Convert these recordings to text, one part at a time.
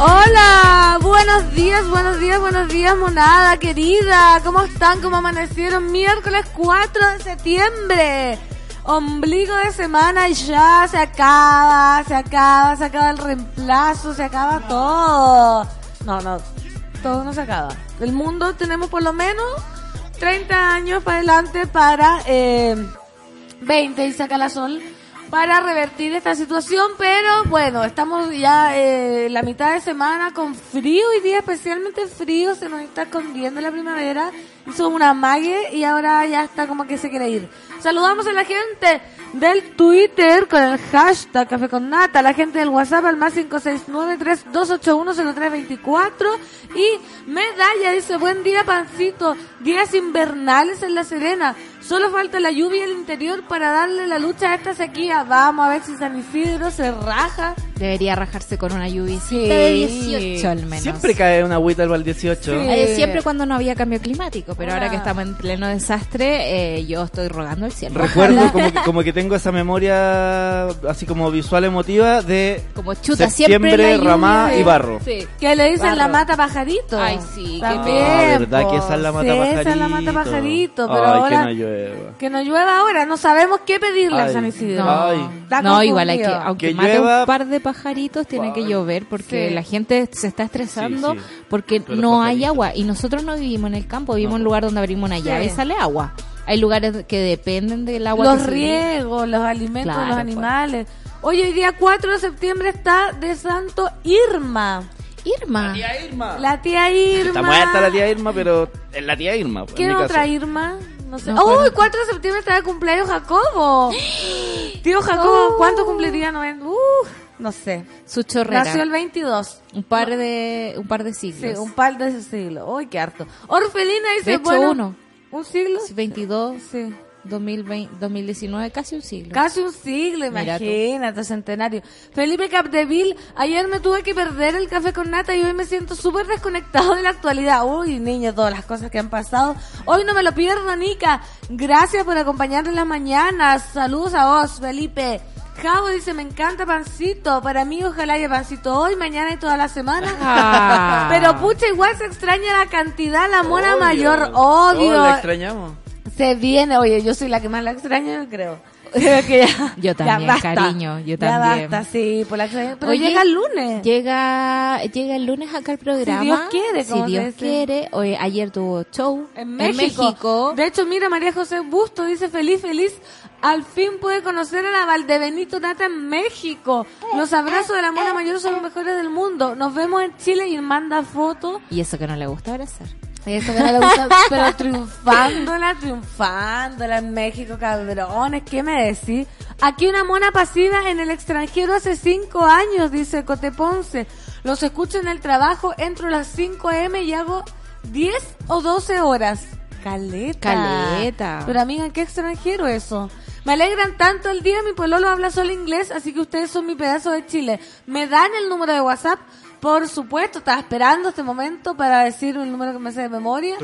Hola, buenos días, buenos días, buenos días, monada querida. ¿Cómo están? ¿Cómo amanecieron? Miércoles 4 de septiembre. Ombligo de semana y ya se acaba, se acaba, se acaba el reemplazo, se acaba todo. No, no, todo no se acaba. El mundo tenemos por lo menos 30 años para adelante para eh, 20 y saca la sol para revertir esta situación, pero bueno, estamos ya eh, la mitad de semana con frío y día especialmente frío, se nos está escondiendo la primavera, hizo una mague y ahora ya está como que se quiere ir. Saludamos a la gente del Twitter con el hashtag Café con Nata, la gente del WhatsApp al más 569-3281-0324 y Medalla dice, buen día pancito, días invernales en La Serena, solo falta la lluvia el interior para darle la lucha a esta sequía, vamos a ver si San Isidro se raja. Debería rajarse con una lluvia Sí. de 18 al menos. Siempre cae una agüita al 18. Sí. Eh, siempre cuando no había cambio climático, pero ahora que estamos en pleno desastre, eh, yo estoy rogando al cielo. Recuerdo como que, como que tengo esa memoria así como visual emotiva de Como chuta, siempre septiembre, la lluvia. ramá y barro. Sí. Que le dicen Barro. la mata pajarito. Ay, sí, qué También. Ah, ¿verdad que esa es la mata Sí, pajarito? esa es la mata pajarito, pero Ay, ahora que no llueva. que no llueva ahora, no sabemos qué pedirle a Ay. San Isidro. No, Ay. Está no igual hay que, aunque Que mate llueva. un par de pajaritos, tiene que llover porque Sí. la gente se está estresando Sí, sí. porque Pero no hay agua y nosotros no vivimos en el campo, vivimos No. en un lugar donde abrimos una llave y sale agua. Hay lugares que dependen del agua. los riegos, los alimentos de Claro, los pues. animales. Hoy, hoy día 4 de septiembre está de Santo Irma. Irma. Irma. La tía Irma. Está muerta la tía Irma, pero es la tía Irma. pues, ¿Quién otra caso. Irma? No sé. No, ¡Uy! ¿cuál? 4 de septiembre está de cumpleaños Jacobo. Tío Jacobo, Oh. ¿cuánto cumpliría? No, uh, no sé. Su chorrera. Nació el 22. Un par de un par de siglos. Sí, un par de siglos. Uy, qué harto. Orfelina dice, De hecho, bueno, uno. ¿Un siglo? 22, Sí. 2020, 2019, casi un siglo. Casi un siglo, imagínate, centenario. Felipe Capdeville, ayer me tuve que perder el café con nata y hoy me siento súper desconectado de la actualidad. Uy, niño, todas las cosas que han pasado. Hoy no me lo pierdo, Nica. Gracias por acompañarme en las mañanas. Saludos a vos, Felipe. Javo dice, me encanta Pancito. Para mí, ojalá haya Pancito hoy, mañana y toda la semana. Ah. Pero pucha, igual se extraña la cantidad, la mona Obvio. mayor, Oh, obvio. la extrañamos. Se viene, oye, yo soy la que más la extraño, yo creo. Que ya, Yo también, cariño, yo Ya también. basta, sí, por la extraño. Pero Oye, llega el lunes. Llega, llega el lunes acá al programa. Si Dios quiere, Si Dios quiere. Oye, ayer tuvo show En México. México. De hecho, mira, María José Busto dice feliz, feliz. Al fin pude conocer a la Valdebenito Nata en México. Los abrazos de la mona mayor son los mejores del mundo. Nos vemos en Chile y manda fotos. Y eso que no le gusta abrazar. Eso que no le gusta, pero triunfándola, triunfándola en México, cabrones, ¿qué me decís? Aquí una mona pasiva en el extranjero hace cinco años, dice Cote Ponce. Los escucho en el trabajo, entro a las 5 am y hago 10 o 12 horas. Caleta. Caleta. Pero amiga, ¿en qué extranjero eso? Me alegran tanto el día, mi pololo habla solo inglés, así que ustedes son mi pedazo de Chile. ¿Me dan el número de WhatsApp? Por supuesto, estaba esperando este momento para decir el número que me sé de memoria.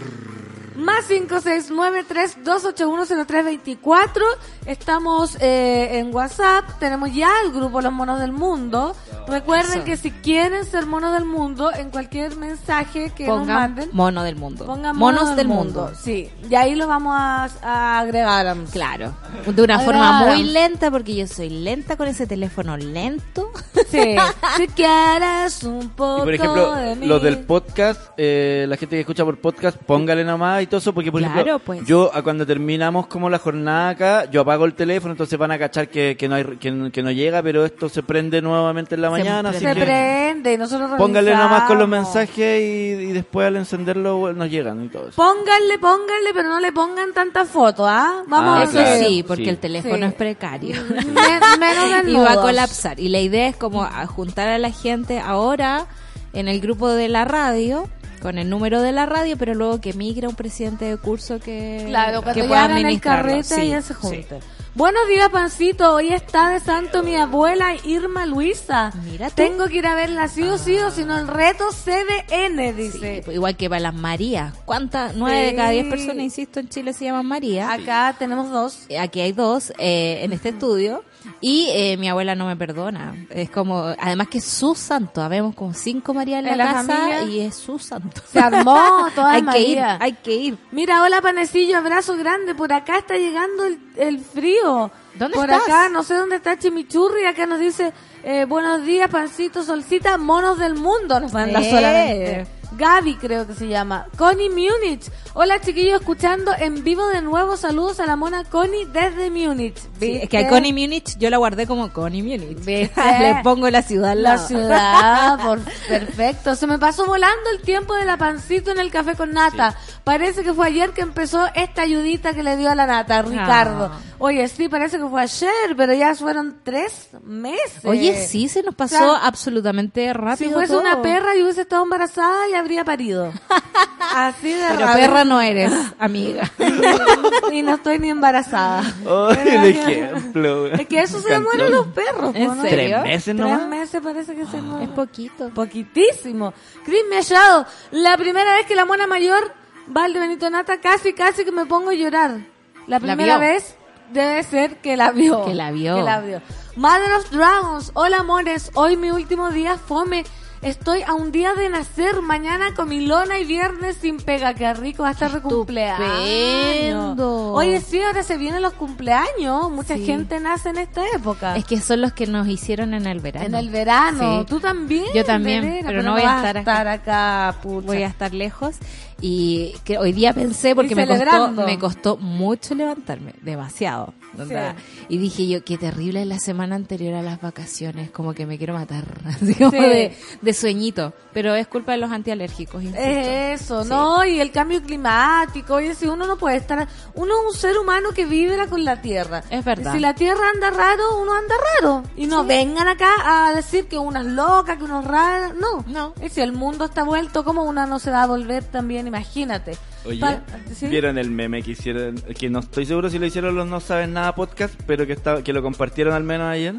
Más 569-3281-0324. Estamos eh, en WhatsApp. Tenemos ya el grupo Los Monos del Mundo. Recuerden Eso. que si quieren ser monos del mundo, en cualquier mensaje que nos manden, mono del mundo. pongan Monos del mundo. Sí, y ahí lo vamos a, a agregar. Claro. De una forma muy lenta, porque yo soy lenta con ese teléfono lento. Sí. si quieres un Y poco por ejemplo, de mí. los del podcast, eh, la gente que escucha por podcast, póngale nomás y todo eso, porque por Claro, ejemplo, pues. yo a cuando terminamos como la jornada acá, yo apago el teléfono, entonces van a cachar que, que no hay que, que no llega, pero esto se prende nuevamente en la Se mañana, así Se que prende nosotros póngale nomás con los mensajes y, y después al encenderlo nos llegan y todo eso. Pónganle, pónganle, pero no le pongan tantas fotos, ¿ah? Vamos Ah, a Eso claro. sí, porque Sí. el teléfono Sí. es precario. Men- menos y va a colapsar. Y la idea es como a juntar a la gente ahora en el grupo de la radio, con el número de la radio, pero luego que migre un presidente de curso que, Claro, que pueda el administrarlo. carrete Sí, ya se sí. Buenos días, Pancito. Hoy está de santo mi abuela Irma Luisa. Mira tú. Tengo que ir a verla sí o sí, o si no el reto CDN, dice. pues igual que para las Marías. ¿Cuántas? Nueve de cada diez personas, insisto, en Chile se llaman María. Acá tenemos dos. Aquí hay dos eh, en este estudio. Y eh, mi abuela no me perdona. Es como, además que es su santo. Habemos como cinco Marías en la, ¿En la casa familia? y es su santo. Se armó toda hay que ir, María. hay que ir. Mira, hola Panecillo, abrazo grande. Por acá está llegando el, el frío. ¿Dónde Por estás? acá, no sé dónde está Chimichurri. Acá nos dice, eh, buenos días, Pancito, Solcita, monos del mundo. Nos manda Eh. solamente. Gaby creo que se llama. Connie Múnich. Hola chiquillos, escuchando en vivo de nuevo. Saludos a la mona Connie desde Múnich. Sí, es que a Connie Múnich yo la guardé como Connie Múnich. Le pongo la ciudad al La lado. ciudad, por, perfecto. Se me pasó volando el tiempo de la pancito en el café con nata. Parece que fue ayer que empezó esta ayudita que le dio a la nata, Ricardo. Ah. Oye, sí, parece que fue ayer, pero ya fueron tres meses. Oye, sí, se nos pasó O sea, absolutamente rápido. Si fuese todo. una perra y hubiese estado embarazada, ya habría parido. Así de Pero rápido. perra no eres, amiga. y no estoy ni embarazada. Pero el ejemplo. Es que eso se demoran los perros, ¿En ¿no? serio? ¿Tres meses Tres nomás? meses parece que se demoran. Es poquito. Poquitísimo. Cris Mellado, la primera vez que la mona mayor va al de Benito Nata, casi, casi que me pongo a llorar. La primera vez debe ser que la vio. Que la vio. Que la vio. Mother of Dragons, hola amores, hoy mi último día fome. Estoy a un día de nacer, mañana comilona y viernes sin pega. Qué rico, va a estar de cumpleaños. Oye, sí, ahora se vienen los cumpleaños. Mucha Sí. gente nace en esta época. Es que son los que nos hicieron en el verano. En el verano. Sí. Tú también. Yo también, pero no voy a estar acá. Voy a estar lejos y que hoy día pensé porque costó, me costó mucho levantarme, demasiado. Onda. Y dije yo, qué terrible es la semana anterior a las vacaciones, como que me quiero matar, así como Sí. de, de sueñito. Pero es culpa de los antialérgicos. insisto. Es eso, Sí. ¿no? Y el cambio climático. Oye, si uno no puede estar. Uno es un ser humano que vibra con la tierra. Es verdad. Si la tierra anda raro, uno anda raro. Y no vengan acá a decir que uno es loca, que uno es rara. No. No. Y si el mundo está vuelto, ¿cómo una no se va a volver también? Imagínate. Oye, Pa- ¿sí? ¿vieron el meme que hicieron? Que no estoy seguro si lo hicieron los No Saben Nada podcast, pero que, está, que lo compartieron al menos ayer.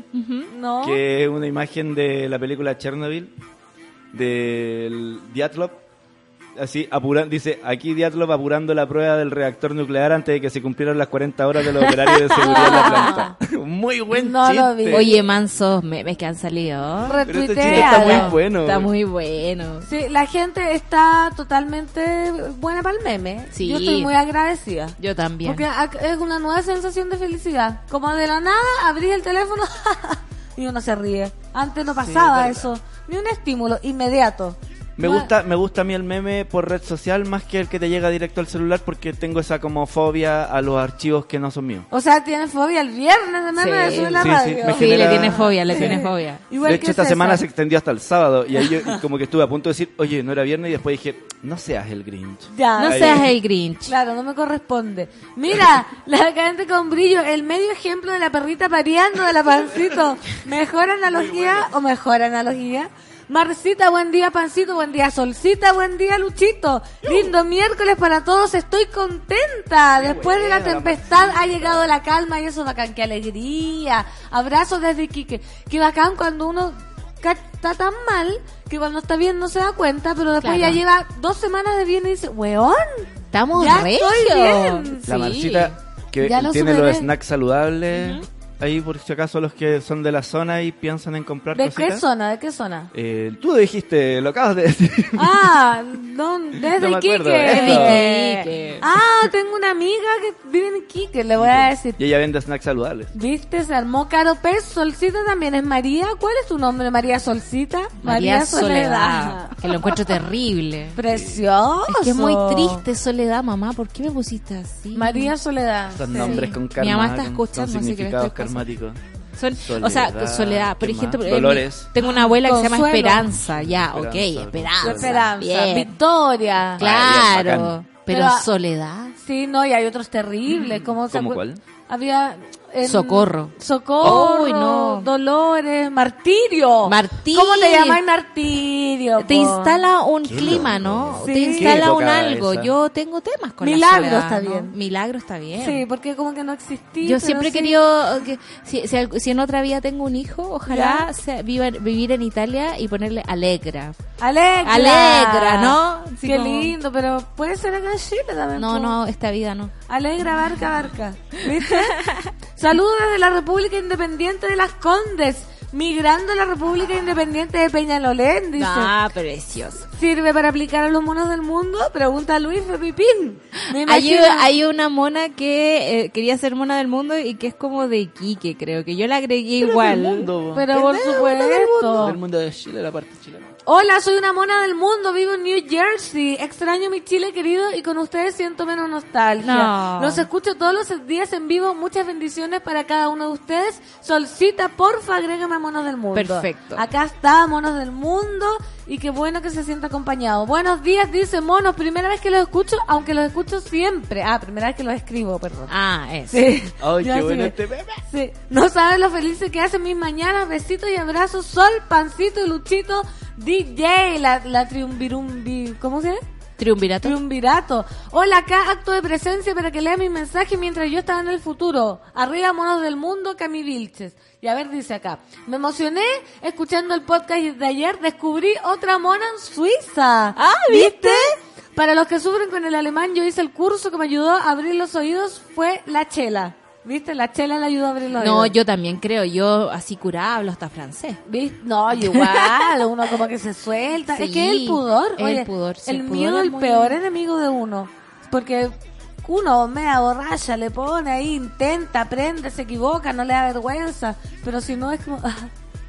No. Que es una imagen de la película Chernobyl, del Diatlov. Así, apuran, dice, aquí Diatlov apurando la prueba del reactor nuclear antes de que se cumplieran las 40 horas de los operarios de seguridad de la planta. Muy buen No lo chiste. vi. Oye, mansos memes que han salido. Pero este chiste está muy bueno. Está muy bueno. Sí, la gente está totalmente buena para el meme. Sí. Yo estoy muy agradecida. Yo también. Porque es una nueva sensación de felicidad. Como de la nada, abrís el teléfono y uno se ríe. Antes no pasaba es eso. Ni un estímulo inmediato. Me No- gusta, me gusta a mí el meme por red social más que el que te llega directo al celular porque tengo esa como fobia a los archivos que no son míos. O sea, tienes fobia el viernes de meme de Sí. la Sí, sí, radio. me Sí, genera- le tiene fobia, le tiene fobia. Igual de que hecho, esta César. semana se extendió hasta el sábado y ahí yo y como que estuve a punto de decir, oye, no era viernes y después dije, no seas el Grinch. Ya. No Ahí. seas el Grinch. Claro, no me corresponde. Mira, la cadente con brillo, el medio ejemplo de la perrita pareando de la pancito. ¿Mejor analogía o mejor analogía? Marcita, buen día, pancito, buen día, solcita, buen día, Luchito. Lindo miércoles para todos, estoy contenta. Después de la tempestad ha llegado la calma y eso es bacán, qué alegría. Abrazos desde Iquique. Qué bacán cuando uno está tan mal que cuando está bien no se da cuenta, pero después Claro. ya lleva dos semanas de bien y dice, weón, Estamos Ya estoy bien. La Sí. Marcita que Ya tiene los snacks saludables. Ahí por si acaso los que son de la zona y piensan en comprar ¿De cositas. qué zona? ¿De qué zona? Eh, tú dijiste, lo acabas de decir. Ah, no, desde No Iquique. Iquique. Ah, tengo una amiga que vive en Iquique, le voy a decir. y ella vende snacks saludables. ¿Viste? Se armó caro pez. Solcita también es María. ¿Cuál es tu nombre? María Solcita. María Soledad. Que lo encuentro terrible. Precioso. Es que es muy triste Soledad, mamá. ¿Por qué me pusiste así? María Soledad. Son Sí. nombres con Mi karma. mamá está escuchando, así que pasando. karmáticos. Son, o sea, Soledad, Soledad. Por ¿qué ejemplo, eh, Dolores. tengo una abuela que se llama. Esperanza. Ya, ok, Esperanza, Esperanza. Esperanza. Bien. Victoria. Ah, bien, Claro. pero, Pero- Soledad. Sí, no, y hay otros terribles. ¿Cómo se ¿Cómo cuál? Había... en- Socorro. Socorro. Uy, no. Dolores. Martirio. Martirio. ¿Cómo te llamáis Martirio? Te po? instala un Qué clima, loco. ¿no? Sí. Te instala un algo. esa. Yo tengo temas con Milagro la soledad, está ¿no? bien. Milagro está bien. Sí, porque como que no existía. Yo siempre he sí. querido que si, si, al- si en otra vida tengo un hijo, ojalá sea, viva, vivir en Italia y ponerle Alegra. Alegra. Alegra, ¿no? Qué como- lindo, pero puede ser acá en Chile también. No, po. no, esta vida no. Alegra, barca, barca. ¿Viste? Saludos desde la República Independiente de las Condes. Migrando a la República Independiente de Peñalolén, dice. Ah, precioso. ¿Sirve para aplicar a los monos del mundo? Pregunta Luis Pepipín. Hay, hay una mona que eh, quería ser mona del mundo y que es como de Iquique, creo que yo la agregué igual. Del mundo, po. Pero por supuesto. Del mundo de Chile, la parte chilena. Hola, soy una mona del mundo, vivo en New Jersey. Extraño mi Chile querido y con ustedes siento menos nostalgia. No. Los escucho todos los días en vivo. Muchas bendiciones para cada uno de ustedes. Solcita, porfa, agrégame a Monos del Mundo. Perfecto. Acá está, Monos del Mundo. Y qué bueno que se sienta acompañado. Buenos días, dice Monos. Primera vez que los escucho, aunque los escucho siempre. Ah, primera vez que los escribo, perdón. Ah, eso. Sí. Ay, qué bueno este bebé. Sí. No sabes lo felices que hacen mis mañanas. Besitos y abrazos. Sol, Pancito y Luchito. DJ, la, la triunvirumbi... ¿Cómo se llama? Triunvirato. Triunvirato. Hola, acá acto de presencia para que lea mi mensaje mientras yo estaba en el futuro. Arriba, monos del mundo, Cami Vilches. Y a ver, dice acá. Me emocioné escuchando el podcast de ayer. Descubrí otra mona en Suiza. Ah, ¿viste? Para los que sufren con el alemán, yo hice el curso que me ayudó a abrir los oídos. Fue la chela. ¿Viste? La chela le ayudó a abrir los No, oídos. yo también creo. Yo así curada hablo hasta francés. ¿Viste? No, igual, uno como que se suelta. es que el pudor, el oye, pudor, sí, el, el pudor miedo es el peor enemigo de uno. Porque uno mea borracha, le pone ahí, intenta, aprende, se equivoca, no le da vergüenza. Pero si no es como, ah,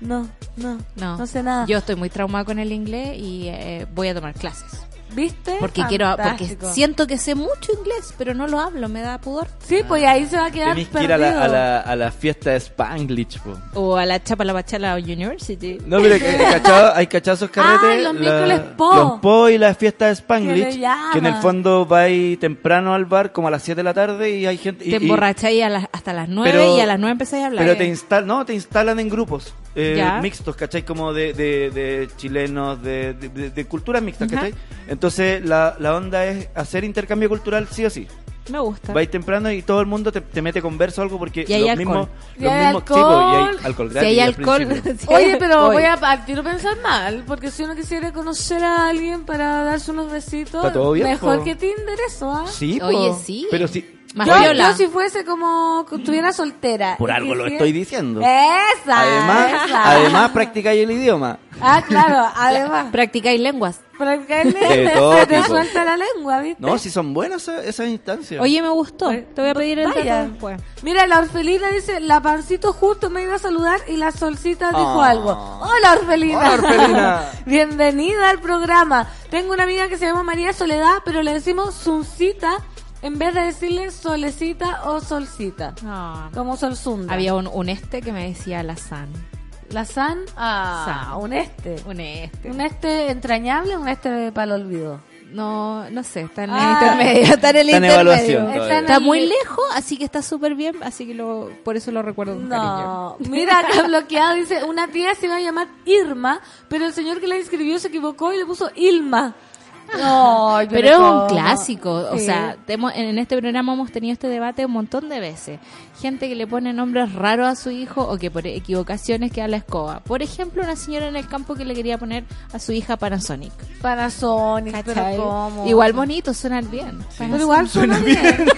no, no, No, no, sé nada. Yo estoy muy traumada con el inglés y eh, voy a tomar clases. ¿Viste? Porque quiero, porque Fantástico. siento que sé mucho inglés, pero no lo hablo, me da pudor. Sí, pues ahí se va a quedar Tenés que perdido. ir a la, a la, a la fiesta de Spanglish, po. O a la Chapa la Bachala University. No, pero que- cachado- hay cachazos carretes. Ah, los miércoles po. Los po y la fiesta de Que Spanglish. Que en el fondo va ahí temprano al bar, como a las 7 de la tarde, y hay gente. y- Te emborracháis a las- hasta las 9 Pero- y a las 9 empezáis a hablar. Pero te instalan, no, te instalan en grupos eh, mixtos, ¿cachai? Como de, de, de chilenos, de, de, de- de culturas mixtas. ¿cachai? Entonces la, la onda es hacer intercambio cultural sí o sí. Me gusta. Vais temprano y todo el mundo te, te mete conversa o algo porque Y hay los alcohol. mismos, Y los hay mismos alcohol. y hay alcohol Si gratis hay alcohol. si Oye, pero voy. voy a partir a pensar mal, porque si uno quisiera conocer a alguien para darse unos besitos, Está todo bien, mejor po. que Tinder eso, ¿ah? Sí, po. Oye, sí. Pero. Más Yo, si fuese como que estuviera soltera. Por algo lo estoy diciendo. Esa. Además, esa. además practicáis el idioma. Ah, claro, además. Practicáis lenguas. Para que De todo se te tipo. suelta la lengua, ¿viste? No, si son buenas esas, esas instancias. Oye, me gustó. Pues, Te voy a pedir el vaya. dato después. Mira, la orfelina dice, la pancito justo me iba a saludar y la solcita dijo Ah. algo. Hola, orfelina. Hola, Orfelina. Bienvenida al programa. Tengo una amiga que se llama María Soledad, pero le decimos Suncita en vez de decirle Solecita o Solcita. Ah. Como Solsunda. Había un, un este que me decía la San. La San, ah, San. un este. Un este. Un este entrañable, un este para el olvido. No, no sé, está en el Ah. intermedio. Está en el Está en intermedio. evaluación Está Está el- muy lejos, así que está súper bien, así que lo, por eso lo recuerdo con cariño. No, mira acá bloqueado dice, una tía se iba a llamar Irma, pero el señor que la inscribió se equivocó y le puso Ilma. No, Pero es un clásico, o sea, temo- en este programa hemos tenido este debate un montón de veces. Gente que le pone nombres raros a su hijo o que por equivocaciones queda la escoba. Por ejemplo, una señora en el campo que le quería poner a su hija Panasonic. Panasonic, pero ¿Cachai? ¿cómo? Igual bonito, suenan bien. Pero igual suena bien.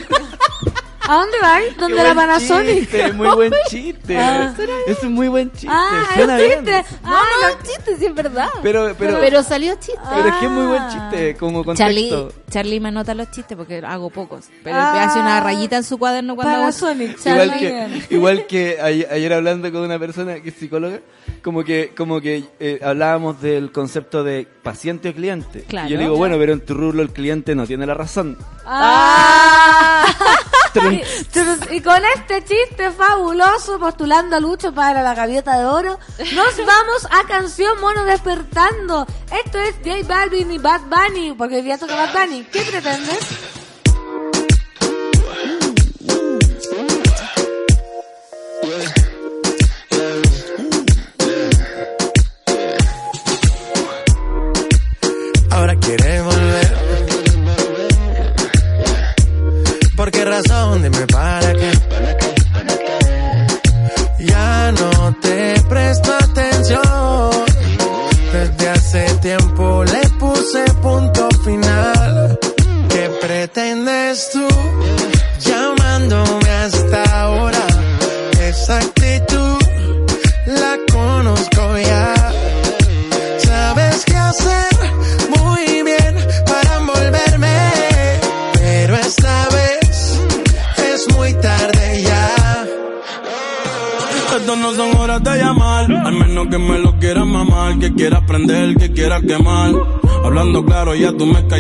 ¿A dónde vais? ¿Dónde Qué la buen Panasonic? chiste, muy buen chiste. Ah. es un muy buen chiste. Ah, suena es chiste. No, Ah, no, es chiste, sí es verdad. Pero, pero, Pero salió chiste. pero es que es muy buen Ah. chiste como Charlie, contexto. Charlie me anota los chistes porque hago pocos. Pero Ah. te hace una rayita en su cuaderno cuando hago- Panasonic. Igual Charlie. que, igual que ayer, ayer hablando con una persona que es psicóloga, como que, como que eh, hablábamos del concepto de paciente o cliente. Claro. y yo digo, bueno, pero en tu rubro el cliente no tiene la razón. Ah. Y con este chiste fabuloso, postulando a Lucho para la gaviota de oro, nos vamos a Canción Mono Despertando. Esto es J Balvin y Bad Bunny, porque hoy día toca Bad Bunny. ¿Qué pretendes?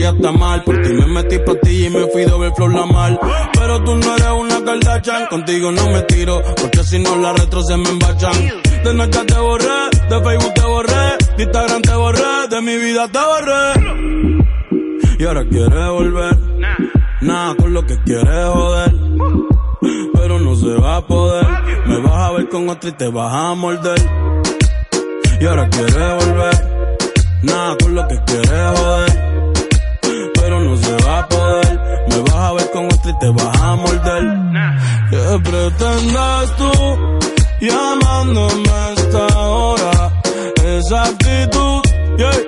Ya callaste mal. Por ti me metí pa' ti y me fui doble flor la mal. Pero tú no eres una Kardashian, contigo no me tiro, porque si no la retro se me embachan. De Snapchat te borré, de Facebook te borré, de Instagram te borré, de mi vida te borré. Y ahora quieres volver, nada con lo que quieres joder pero no se va a poder. Me vas a ver con otra y te vas a morder. Y ahora quieres volver, nada con lo que quieres joder, Me vas a ver con otra y te vas a morder. ¿Qué pretendes tú llamándome a esta hora? Esa actitud, yeah,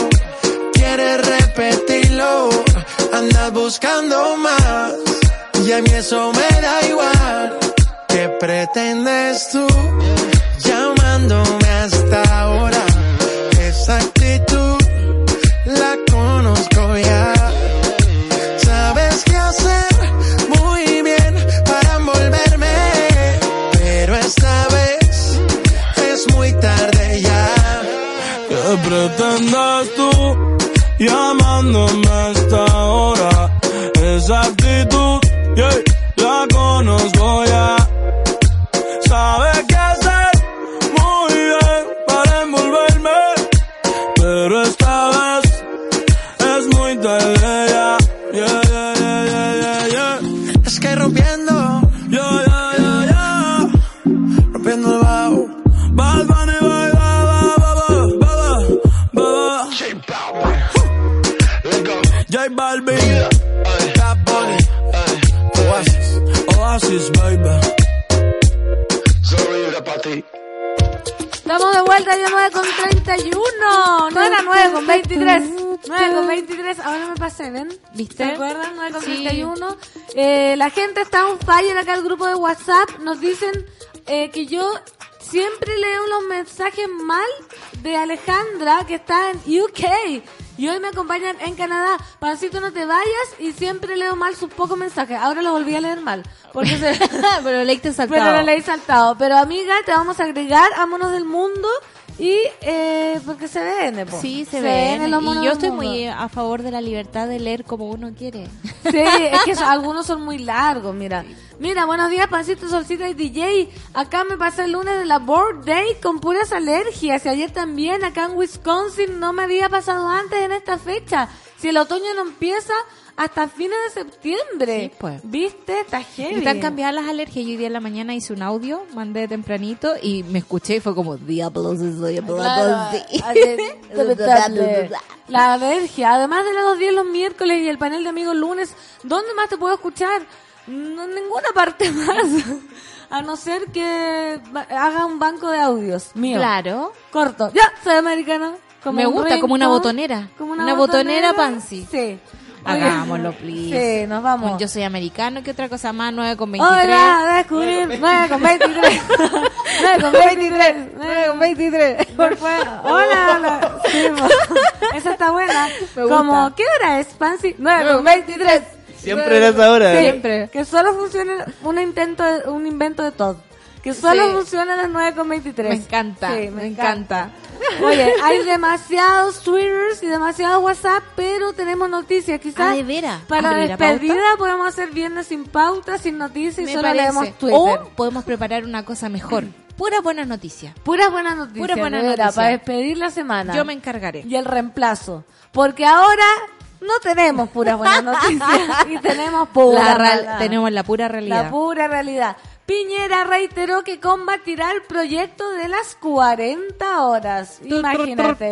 Andas buscando más. Y a mí eso me da igual. ¿Qué pretendes tú fire acá el grupo de WhatsApp. Nos dicen eh, que yo siempre leo los mensajes mal de Alejandra que está en UK. Y hoy me acompañan en Canadá. Pancito, no te vayas. Y siempre leo mal sus pocos mensajes. Ahora los volví a leer mal. Porque se... Pero leíste saltado. Pero lo leí saltado. Pero amiga, te vamos a agregar a Monos del Mundo Y eh, porque se ven, po. Sí, se, ven. en los monos Y yo estoy muy a favor de la libertad de leer como uno quiere. Sí, es que algunos son muy largos, mira. Mira, buenos días, Pancito, Solcita y DJ. Acá me pasé el lunes de la Board Day con puras alergias. Y ayer también, acá en Wisconsin, no me había pasado antes en esta fecha. Si el otoño no empieza hasta fines de septiembre. Sí, pues. ¿Viste? Está heavy. Están cambiadas las alergias. Yo hoy día en la mañana hice un audio, mandé tempranito y me escuché y fue como, diablos, soy Claro, la alergia. Además de las dos días los miércoles y el panel de amigos lunes, ¿dónde más te puedo escuchar? No, ninguna parte más. A no ser que haga un banco de audios mío. Claro. Corto. Ya, soy americano. Como Me gusta, como una botonera. Como Una botonera pansy. Sí. Hagámoslo, please. Sí, nos vamos. Yo soy americano, ¿qué otra cosa más? 9 con 23. Hola, a descubrir 9 con 23. 9 con 23. 9 con 23. Hola, hola. Sí, mo. Esa está buena. Me gusta. Como, ¿qué hora es, Pansy? 9 con 23. Siempre en esa hora. Sí, Siempre. Que solo funciona un intento, de- un invento de Todd. Que solo Sí. funciona a las 9 con 23. Me encanta, Sí, me encanta. Oye, hay demasiados Twitters y demasiados WhatsApp, pero tenemos noticias. Quizás Ah, ¿de veras? para la ¿Abrir la despedida pauta? podemos hacer viernes sin pauta, sin noticias y Me solo parece. leemos Twitter. O podemos preparar una cosa mejor. Puras buenas noticias. Puras buenas noticias. Puras buenas noticias. Para despedir la semana. Yo me encargaré. Y el reemplazo. Porque ahora no tenemos puras buenas noticias. y tenemos pura La real- tenemos la pura realidad. La pura realidad. Piñera reiteró que combatirá el proyecto de las 40 horas. Imagínate.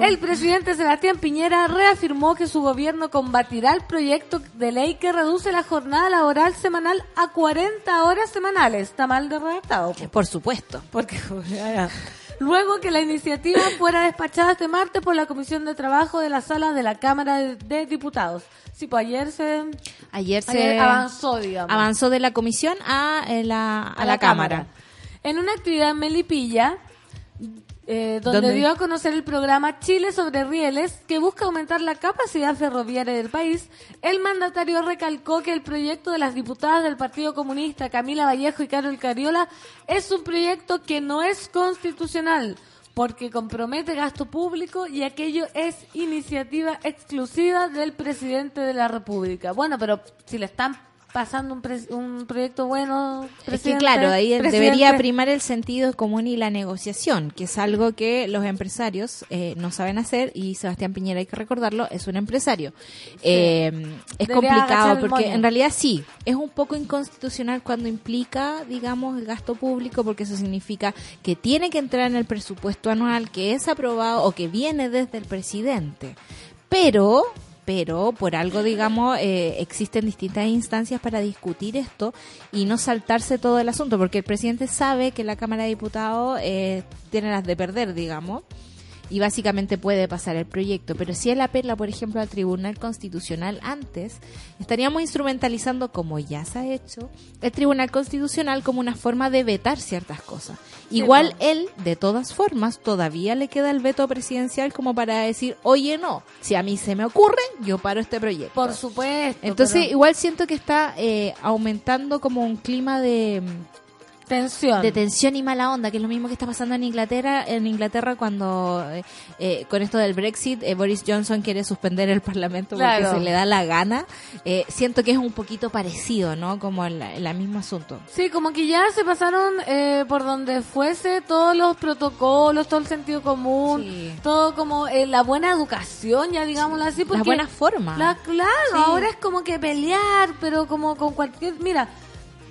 El presidente Sebastián Piñera reafirmó que su gobierno combatirá el proyecto de ley que reduce la jornada laboral semanal a 40 horas semanales. Está mal de redactado. Por supuesto. Porque luego que la iniciativa fuera despachada este martes por la Comisión de Trabajo de la Sala de la Cámara de, Diputados. Sí, pues ayer se Ayer se ayer avanzó, digamos. avanzó de la comisión a, eh, la, a, la, cámara. En una actividad en Melipilla, eh, donde ¿Dónde? dio a conocer el programa Chile sobre rieles, que busca aumentar la capacidad ferroviaria del país, el mandatario recalcó que el proyecto de las diputadas del Partido Comunista, Camila Vallejo y Carol Cariola, es un proyecto que no es constitucional, porque compromete gasto público y aquello es iniciativa exclusiva del presidente de la República. Bueno, pero si le están pasando un, pres- un proyecto bueno, Es que claro, ahí presidente, debería primar el sentido común y la negociación, que es algo que los empresarios eh, no saben hacer y Sebastián Piñera, hay que recordarlo, es un empresario. Eh, es Debería complicado porque en realidad sí, es un poco inconstitucional cuando implica, digamos, el gasto público porque eso significa que tiene que entrar en el presupuesto anual que es aprobado o que viene desde el presidente. Pero pero por algo, digamos, eh, existen distintas instancias para discutir esto y no saltarse todo el asunto, porque el presidente sabe que la Cámara de Diputados eh, tiene las de perder, digamos, y básicamente puede pasar el proyecto. Pero si él apela, por ejemplo, al Tribunal Constitucional antes, estaríamos instrumentalizando, como ya se ha hecho, el Tribunal Constitucional como una forma de vetar ciertas cosas. Igual él, de todas formas, todavía le queda el veto presidencial como para decir, oye, no, si a mí se me ocurre, yo paro este proyecto. Por supuesto. Entonces, pero- igual siento que está eh, aumentando como un clima de, tensión. de tensión y mala onda, que es lo mismo que está pasando en Inglaterra, en Inglaterra cuando eh, eh, con esto del Brexit eh, Boris Johnson quiere suspender el Parlamento Claro. porque se le da la gana. Eh, siento que es un poquito parecido, ¿no? Como el, el mismo asunto. Sí, como que ya se pasaron eh, por donde fuese todos los protocolos, todo el sentido común, Sí. todo como eh, la buena educación, ya digámoslo así. Porque Las buenas formas. La, claro, Sí. ahora es como que pelear, pero como con cualquier... Mira,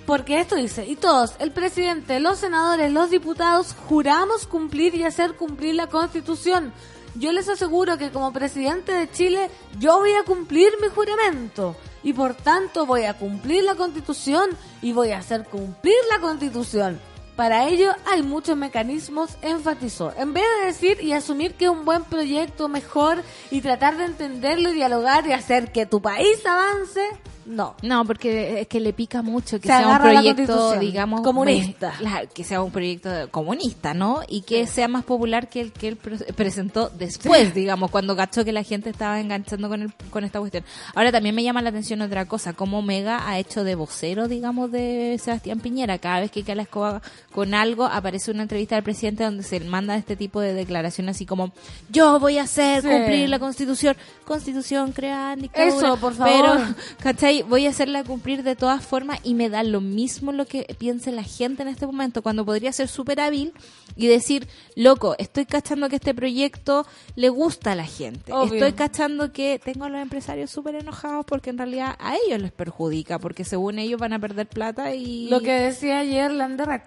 porque esto dice, y todos, el presidente, los senadores, los diputados, juramos cumplir y hacer cumplir la constitución. Yo les aseguro que como presidente de Chile, yo voy a cumplir mi juramento. Y por tanto voy a cumplir la constitución y voy a hacer cumplir la constitución. Para ello hay muchos mecanismos, enfatizó. En vez de decir y asumir que es un buen proyecto mejor y tratar de entenderlo y dialogar y hacer que tu país avance, No. No, porque es que le pica mucho que Se sea un proyecto, digamos, Comunista. que sea un proyecto comunista, ¿no? Y que sea más popular que el que él pre- presentó después, digamos, cuando cachó que la gente estaba enganchando con el, con esta cuestión. Ahora también me llama la atención otra cosa, como Mega ha hecho de vocero, digamos, de Sebastián Piñera. Cada vez que queda la escoba con algo, aparece una entrevista del presidente donde se manda este tipo de declaraciones así como, yo voy a hacer Sí. cumplir la constitución, constitución creada. Eso, por favor. Pero ¿Cachai? Voy a hacerla cumplir de todas formas y me da lo mismo lo que piense la gente en este momento, cuando podría ser súper hábil y decir, loco, estoy cachando que este proyecto le gusta a la gente. Obvio. Estoy cachando que tengo a los empresarios súper enojados porque en realidad a ellos les perjudica, porque según ellos van a perder plata y... Lo que decía ayer Landerach.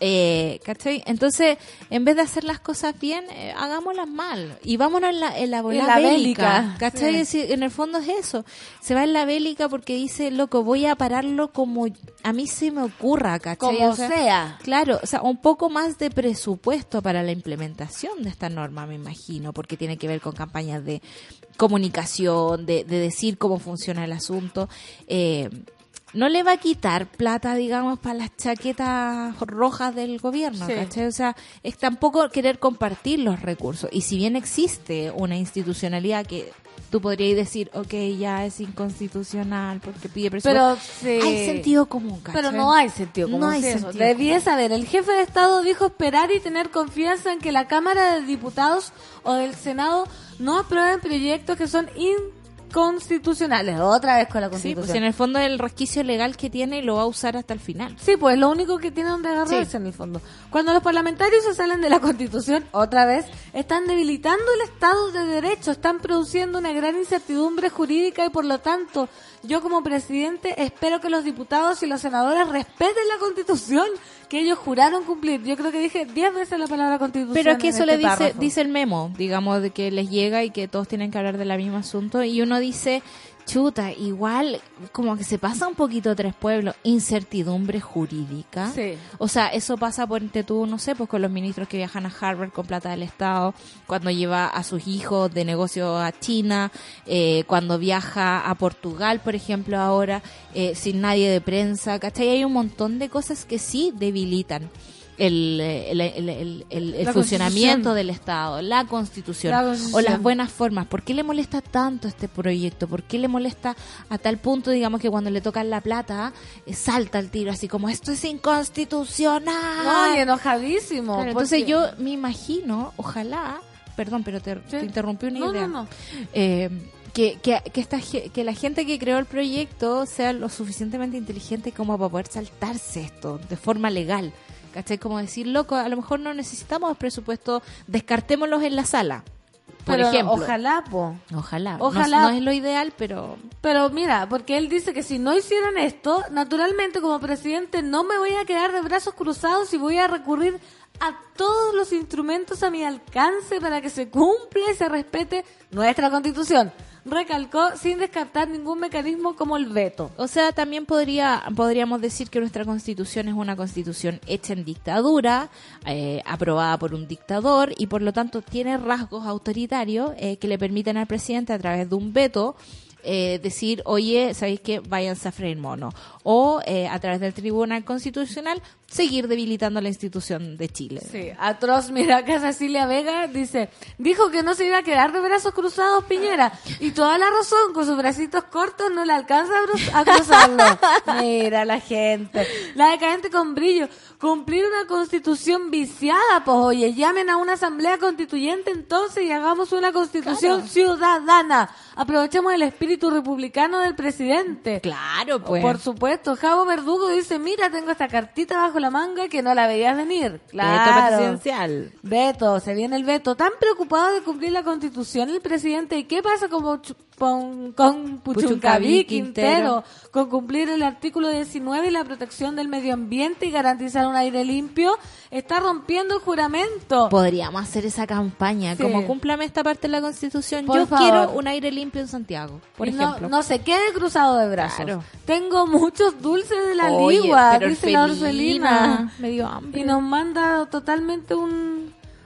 Eh, ¿cachai? Entonces, en vez de hacer las cosas bien, eh, hagámoslas mal. Y vámonos en la, en la bola En la bélica. bélica, ¿Cachai? sí. En el fondo es eso. Se va en la bélica porque dice, loco, voy a pararlo como a mí se me ocurra, ¿cachai? Como O sea, sea. Claro, o sea, un poco más de presupuesto para la implementación de esta norma, me imagino, porque tiene que ver con campañas de comunicación, de, de decir cómo funciona el asunto. Eh, no le va a quitar plata, digamos, para las chaquetas rojas del gobierno, Sí. ¿cachai? O sea, es tampoco querer compartir los recursos. Y si bien existe una institucionalidad que tú podrías decir, ok, ya es inconstitucional porque pide presupuesto, Pero sí. hay sentido común, ¿cachai? Pero no hay sentido común. No hay eso. sentido Debía saber. El jefe de Estado dijo esperar y tener confianza en que la Cámara de Diputados o del Senado no aprueben proyectos que son inconstitucionales. Otra vez con la Sí, pues Constitución. en el fondo el resquicio legal que tiene lo va a usar hasta el final. Sí, pues lo único que tienen donde agarrarse Sí. en el fondo. Cuando los parlamentarios se salen de la Constitución, otra vez, están debilitando el Estado de Derecho, están produciendo una gran incertidumbre jurídica y por lo tanto, yo como presidente espero que los diputados y los senadores respeten la Constitución que ellos juraron cumplir. Yo creo que dije diez veces la palabra Constitución. Pero es que eso este le dice, párrafo. dice el memo, digamos, de que les llega y que todos tienen que hablar del mismo asunto. Y uno dice, chuta, igual como que se pasa un poquito tres pueblos, incertidumbre jurídica. Sí. O sea, eso pasa por entre tú, no sé, pues con los ministros que viajan a Harvard con plata del Estado, cuando lleva a sus hijos de negocio a China, eh, cuando viaja a Portugal, por ejemplo, ahora, eh, sin nadie de prensa, ¿cachai? Hay un montón de cosas que sí debilitan. El, funcionamiento del Estado, la constitución, La o las buenas formas. ¿Por qué le molesta tanto este proyecto? ¿Por qué le molesta a tal punto, digamos, que cuando le tocan la plata, eh, salta el tiro así como, esto es inconstitucional? No, y enojadísimo. Claro, entonces yo me imagino, ojalá, perdón, pero te, te interrumpí una No, idea. no, no. Eh, que, que, que, esta, que la gente que creó el proyecto sea lo suficientemente inteligente como para poder saltarse esto de forma legal. ¿Cachai? Como decir, loco, a lo mejor no necesitamos presupuesto, descartémoslos en la sala. Por Pero ejemplo. Ojalá, po. Ojalá. No- Ojalá. No, es lo ideal, pero Pero mira, porque él dice que si no hicieran esto, naturalmente como presidente no me voy a quedar de brazos cruzados y voy a recurrir a todos los instrumentos a mi alcance para que se cumpla y se respete nuestra constitución. Recalcó sin descartar ningún mecanismo como el veto. O sea, también podría, podríamos decir que nuestra constitución es una constitución hecha en dictadura, eh, aprobada por un dictador y por lo tanto tiene rasgos autoritarios eh, que le permiten al presidente a través de un veto eh, decir, oye, ¿sabéis qué? Váyanse a freír mono. O eh, a través del Tribunal Constitucional seguir debilitando la institución de Chile. Sí, atroz, mira acá Cecilia Vega dice, dijo que no se iba a quedar de brazos cruzados Piñera, y toda la razón, con sus bracitos cortos no le alcanza a, cruzarlo. mira la gente, la decadente con brillo, cumplir una constitución viciada, pues oye, llamen a una asamblea constituyente entonces y hagamos una constitución ciudadana, aprovechemos el espíritu republicano del presidente. Claro, pues. Por supuesto, Javo Verdugo dice, mira, tengo esta cartita bajo la manga que no la veías venir. Veto Claro. presidencial. Veto, se viene el veto. Tan preocupado de cumplir la constitución el presidente. ¿Y qué pasa con, Puchu- con, con Puchuncaví Quintero? Con cumplir el artículo 19 y la protección del medio ambiente y garantizar un aire limpio. Está rompiendo el juramento. Podríamos hacer esa campaña, Sí. como cúmplame esta parte de la Constitución. Por Yo favor. quiero un aire limpio en Santiago, por Y ejemplo. no se quede cruzado de brazos. Claro. Tengo muchos dulces de la Oye, ligua, dice la orfelina, orfelina. me dio hambre. Y nos manda totalmente un,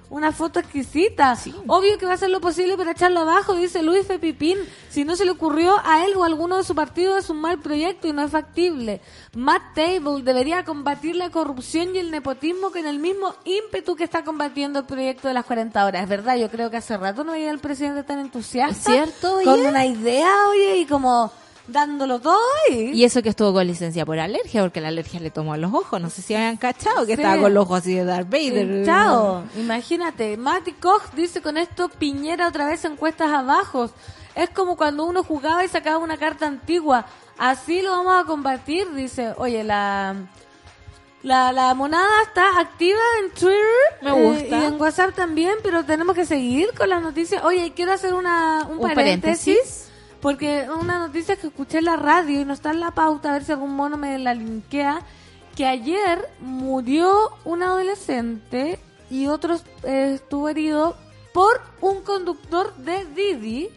una foto exquisita. Obvio que va a hacer lo posible para echarlo abajo, dice Luis Pepipín. Si no se le ocurrió a él o a alguno de su partido es un mal proyecto y no es factible. Matt Table debería combatir la corrupción y el nepotismo con el mismo ímpetu que está combatiendo el proyecto de las 40 horas. Es verdad, yo creo que hace rato no veía al presidente tan entusiasta. ¿Cierto, Con oye? una idea, oye, y como dándolo todo y... Y eso que estuvo con licencia por alergia, porque la alergia le tomó a los ojos. No sé si habían cachado que Sí. estaba con los ojos así de Darth Vader. Chao, imagínate. Mati Koch dice con esto, Piñera otra vez en cuestas abajo. Es como cuando uno jugaba y sacaba una carta antigua. Así lo vamos a combatir, dice. Oye, la... La, la monada está activa en Twitter Me eh, gusta. y en WhatsApp también, pero tenemos que seguir con las noticias. Oye, quiero hacer una, un, Un paréntesis, paréntesis. Porque una noticia que escuché en la radio y no está en la pauta, a ver si algún mono me la linkea, que ayer murió un adolescente y otro eh, estuvo herido por un conductor de Didi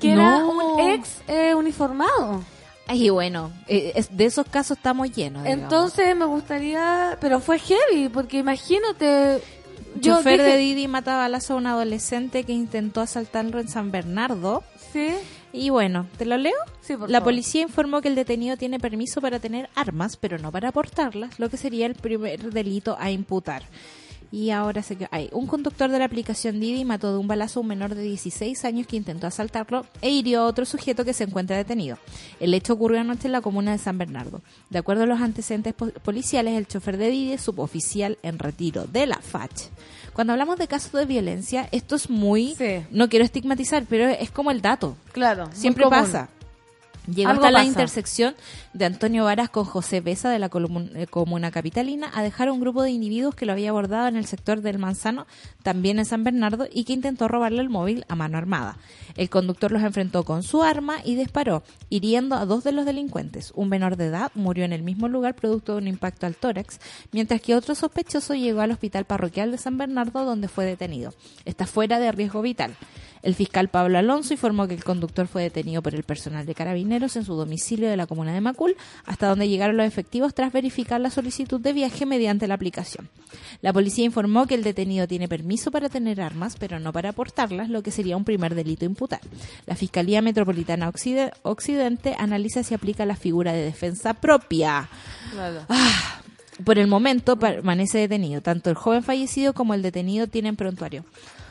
que era un ex eh, uniformado. Ay, bueno, eh, es- de esos casos estamos llenos. digamos. Entonces me gustaría, pero fue heavy, porque imagínate, yo chofer dije- de Didi mataba a lazo a un adolescente que intentó asaltarlo en San Bernardo. Sí, Y bueno, ¿te lo leo? sí, por La favor. policía informó que el detenido tiene permiso para tener armas, pero no para portarlas, lo que sería el primer delito a imputar. Y ahora se que hay un conductor de la aplicación Didi mató de un balazo a un menor de 16 años que intentó asaltarlo e hirió a otro sujeto que se encuentra detenido. El hecho ocurrió anoche en la comuna de San Bernardo. De acuerdo a los antecedentes po- policiales, el chofer de Didi es suboficial en retiro de la FACH. Cuando hablamos de casos de violencia, esto es muy, Sí. no quiero estigmatizar, pero es como el dato. Claro, Siempre pasa. Llegó hasta la intersección de Antonio Varas con José Besa de la eh, comuna capitalina a dejar a un grupo de individuos que lo había abordado en el sector del Manzano, también en San Bernardo, y que intentó robarle el móvil a mano armada. El conductor los enfrentó con su arma y disparó, hiriendo a dos de los delincuentes. Un menor de edad murió en el mismo lugar producto de un impacto al tórax, mientras que otro sospechoso llegó al hospital parroquial de San Bernardo donde fue detenido. Está fuera de riesgo vital. El fiscal Pablo Alonso informó que el conductor fue detenido por el personal de carabineros en su domicilio de la comuna de Macul, hasta donde llegaron los efectivos tras verificar la solicitud de viaje mediante la aplicación. La policía informó que el detenido tiene permiso para tener armas, pero no para portarlas, lo que sería un primer delito imputar. La Fiscalía Metropolitana Occide- Occidente analiza si aplica la figura de defensa propia. Claro. Por el momento permanece detenido. Tanto el joven fallecido como el detenido tienen prontuario.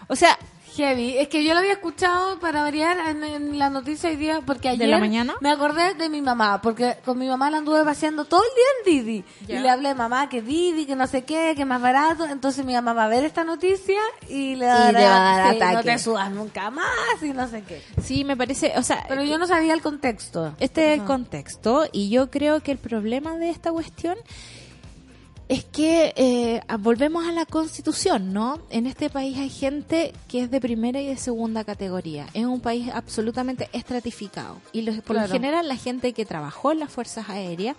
O sea, Heavy. Es que yo lo había escuchado para variar en, en la noticia hoy día, porque ayer la mañana? me acordé de mi mamá, porque con mi mamá la anduve paseando todo el día en Didi. Y le hablé, mamá, que Didi, que no sé qué, que más barato. Entonces mi mamá va a ver esta noticia y le va Y le va a dar sí, no ataque. te subas nunca más y no sé qué. sí, me parece, o sea, Pero yo no sabía el contexto. Este es el contexto y yo creo que el problema de esta cuestión es que eh, volvemos a la constitución, ¿no? En este país hay gente que es de primera y de segunda categoría. Es un país absolutamente estratificado. Y lo- por Claro. lo general la gente que trabajó en las Fuerzas Aéreas,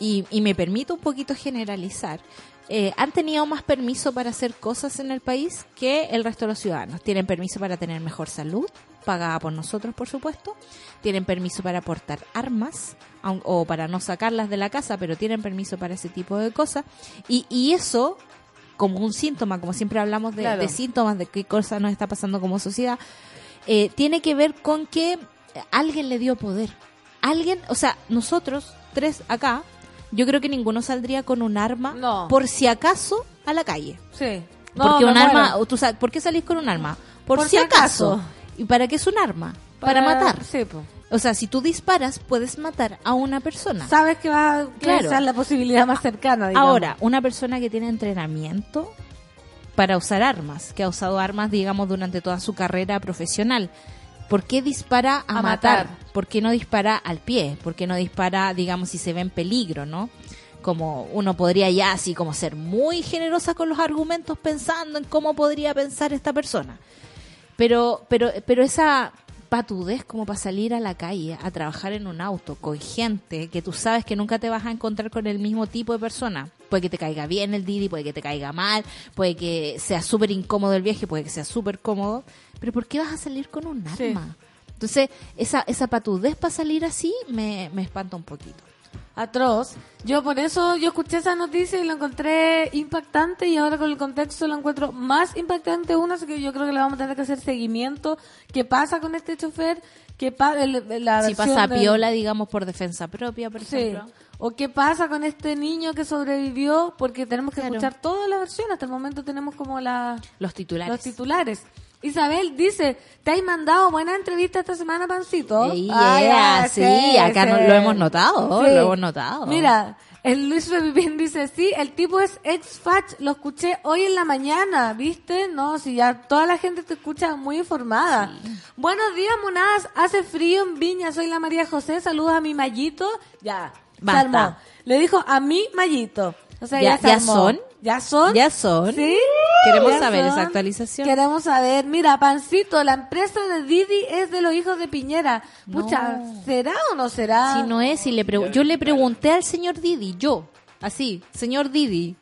y, y me permito un poquito generalizar, eh, han tenido más permiso para hacer cosas en el país que el resto de los ciudadanos. Tienen permiso para tener mejor salud, pagada por nosotros, por supuesto. Tienen permiso para portar armas o para no sacarlas de la casa, pero tienen permiso para ese tipo de cosas. Y, y eso, como un síntoma, como siempre hablamos de, Claro. de síntomas de qué cosa nos está pasando como sociedad, eh, tiene que ver con que alguien le dio poder. Alguien, o sea, nosotros tres acá, yo creo que ninguno saldría con un arma No. por si acaso a la calle. Sí. No, Porque un arma, o tú sabes, ¿por qué salís con un arma? Por, Por si si acaso. acaso. ¿Y para qué es un arma? Para, matar. Sí, po. O sea, si tú disparas, puedes matar a una persona. Sabes que va que Claro. es la posibilidad más cercana, digamos. Ahora, una persona que tiene entrenamiento para usar armas, que ha usado armas, digamos, durante toda su carrera profesional, ¿por qué dispara a, A matar? matar. ¿Por qué no dispara al pie? ¿Por qué no dispara, digamos, si se ve en peligro, no? Como uno podría ya así como ser muy generosa con los argumentos pensando en cómo podría pensar esta persona. Pero, pero, pero esa patudez como para salir a la calle a trabajar en un auto con gente que tú sabes que nunca te vas a encontrar con el mismo tipo de persona. Puede que te caiga bien el Didi, puede que te caiga mal, puede que sea súper incómodo el viaje, puede que sea súper cómodo. Pero ¿por qué vas a salir con un Sí. arma? Entonces, esa, esa patudez para salir así me, me espanta un poquito. Atroz. Yo por eso yo escuché esa noticia y lo encontré impactante y ahora con el contexto lo encuentro más impactante aún, así que yo creo que le vamos a tener que hacer seguimiento. ¿Qué pasa con este chofer? ¿Qué pa- la Si pasa de- piola, digamos, por defensa propia, por Sí. ejemplo. ¿O qué pasa con este niño que sobrevivió? Porque tenemos que Claro. escuchar toda la versión. Hasta el momento tenemos como la, Los titulares. los titulares. Isabel dice, ¿te has mandado buena entrevista esta semana, Pancito? Yeah, Ah, sí, acá no- lo hemos notado, lo hemos notado. Mira, el Luis Revivien dice, sí, el tipo es ex-fach, lo escuché hoy en la mañana, ¿viste? No, si ya toda la gente te escucha muy informada. Buenos días, monadas, hace frío en Viña, soy la María José, saludos a mi Mayito. Ya, se Basta. armó. Le dijo a mi Mayito. O sea, ya, Ya- se ya son. ¿Ya son? Ya son. ¿Sí? Queremos Ya saber son. esa actualización. Queremos saber. Mira, Pancito, la empresa de Didi es de los hijos de Piñera. Pucha, ¿será o no será? Si no es, si le yo le pregunté al señor Didi, yo, así, señor Didi,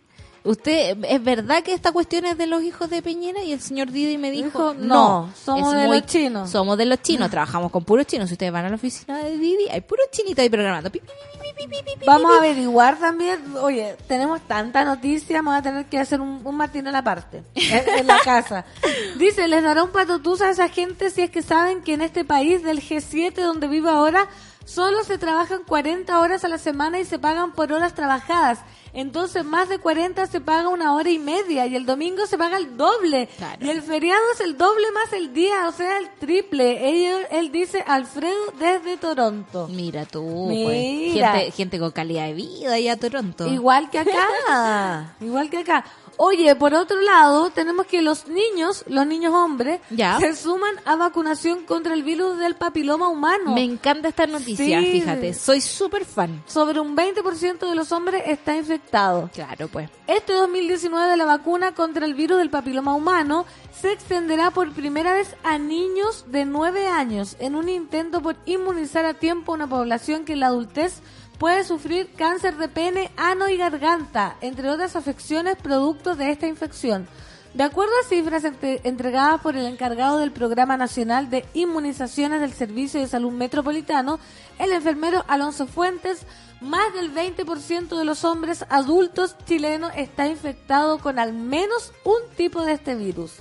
¿usted es verdad que esta cuestión es de los hijos de Piñera? Y el señor Didi me dijo, no, no, somos de los chinos". Somos de los chinos, trabajamos con puros chinos. Si ustedes van a la oficina de Didi, hay puros chinitos ahí programando. Pi, pi, pi, Vamos a averiguar también. Oye, tenemos tanta noticia, vamos a tener que hacer un, un Martín a la parte en, en la casa. Dice, les dará un patotús a esa gente si es que saben que en este país del G7 donde vivo ahora solo se trabajan 40 horas a la semana y se pagan por horas trabajadas. Entonces más de 40 se paga una hora y media y el domingo se paga el doble. Claro. Y el feriado es el doble más el día, o sea, el triple. Él, él dice Alfredo desde Toronto. Mira tú, Mira. pues, gente, gente con calidad de vida allá a Toronto. Igual que acá. Igual que acá. Oye, por otro lado, tenemos que los niños, los niños hombres, Ya. se suman a vacunación contra el virus del papiloma humano. Me encanta esta noticia, Sí. fíjate, soy súper fan. Sobre un 20% de los hombres está infectado. Claro, pues. Este 2019 la vacuna contra el virus del papiloma humano se extenderá por primera vez a niños de 9 años en un intento por inmunizar a tiempo a una población que en la adultez puede sufrir cáncer de pene, ano y garganta, entre otras afecciones producto de esta infección. De acuerdo a cifras entre- entregadas por el encargado del Programa Nacional de Inmunizaciones del Servicio de Salud Metropolitano, el enfermero Alonso Fuentes, más del 20% de los hombres adultos chilenos está infectado con al menos un tipo de este virus.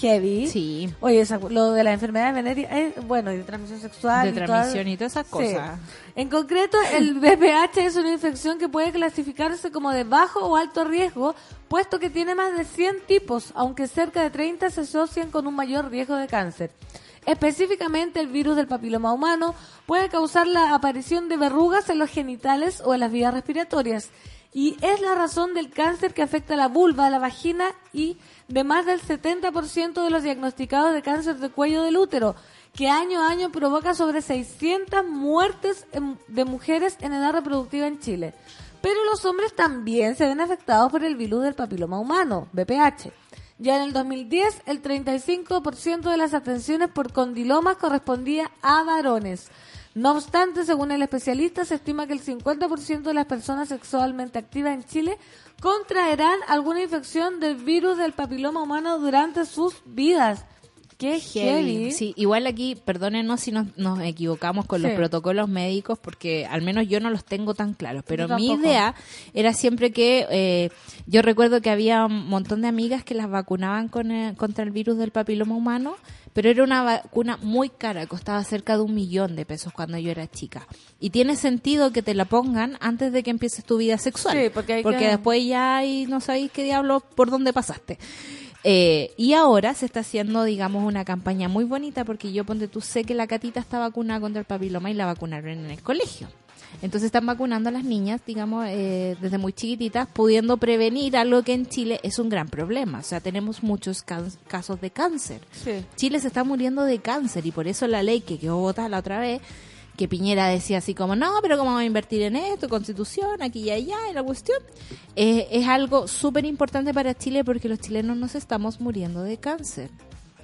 Heavy. Sí. Oye, esa- lo de la enfermedad venérea, es bueno, y de transmisión sexual. De y transmisión y todas esas Sí. cosas. En concreto, el VPH es una infección que puede clasificarse como de bajo o alto riesgo, puesto que tiene más de 100 tipos, aunque cerca de 30 se asocian con un mayor riesgo de cáncer. Específicamente, el virus del papiloma humano puede causar la aparición de verrugas en los genitales o en las vías respiratorias. Y es la razón del cáncer que afecta la vulva, la vagina y de más del 70% de los diagnosticados de cáncer de cuello del útero, que año a año provoca sobre 600 muertes de mujeres en edad reproductiva en Chile. Pero los hombres también se ven afectados por el virus del papiloma humano, BPH. Ya en el 2010, el 35% de las atenciones por condilomas correspondía a varones. No obstante, según el especialista, se estima que el 50% de las personas sexualmente activas en Chile contraerán alguna infección del virus del papiloma humano durante sus vidas. ¡Qué heavy! Sí, igual aquí, perdónenos si nos, nos equivocamos con los protocolos médicos, porque al menos yo no los tengo tan claros, pero mi idea era siempre que, eh, yo recuerdo que había un montón de amigas que las vacunaban con, eh, contra el virus del papiloma humano, pero era una vacuna muy cara, costaba cerca de un millón de pesos cuando yo era chica. Y tiene sentido que te la pongan antes de que empieces tu vida sexual, Sí, porque hay porque que- después ya ahí no sabéis qué diablo por dónde pasaste. Eh, y ahora se está haciendo, digamos, una campaña muy bonita porque yo, ponte tú, sé que la Catita está vacunada contra el papiloma y la vacunaron en el colegio. Entonces están vacunando a las niñas, digamos, eh, desde muy chiquititas, pudiendo prevenir algo que en Chile es un gran problema. O sea, tenemos muchos casos de cáncer. Sí. Chile se está muriendo de cáncer y por eso la ley que quedó votada la otra vez, que Piñera decía así como, no, pero ¿cómo vamos a invertir en esto? Constitución, aquí y allá, y la cuestión. eh, es algo súper importante para Chile porque los chilenos nos estamos muriendo de cáncer.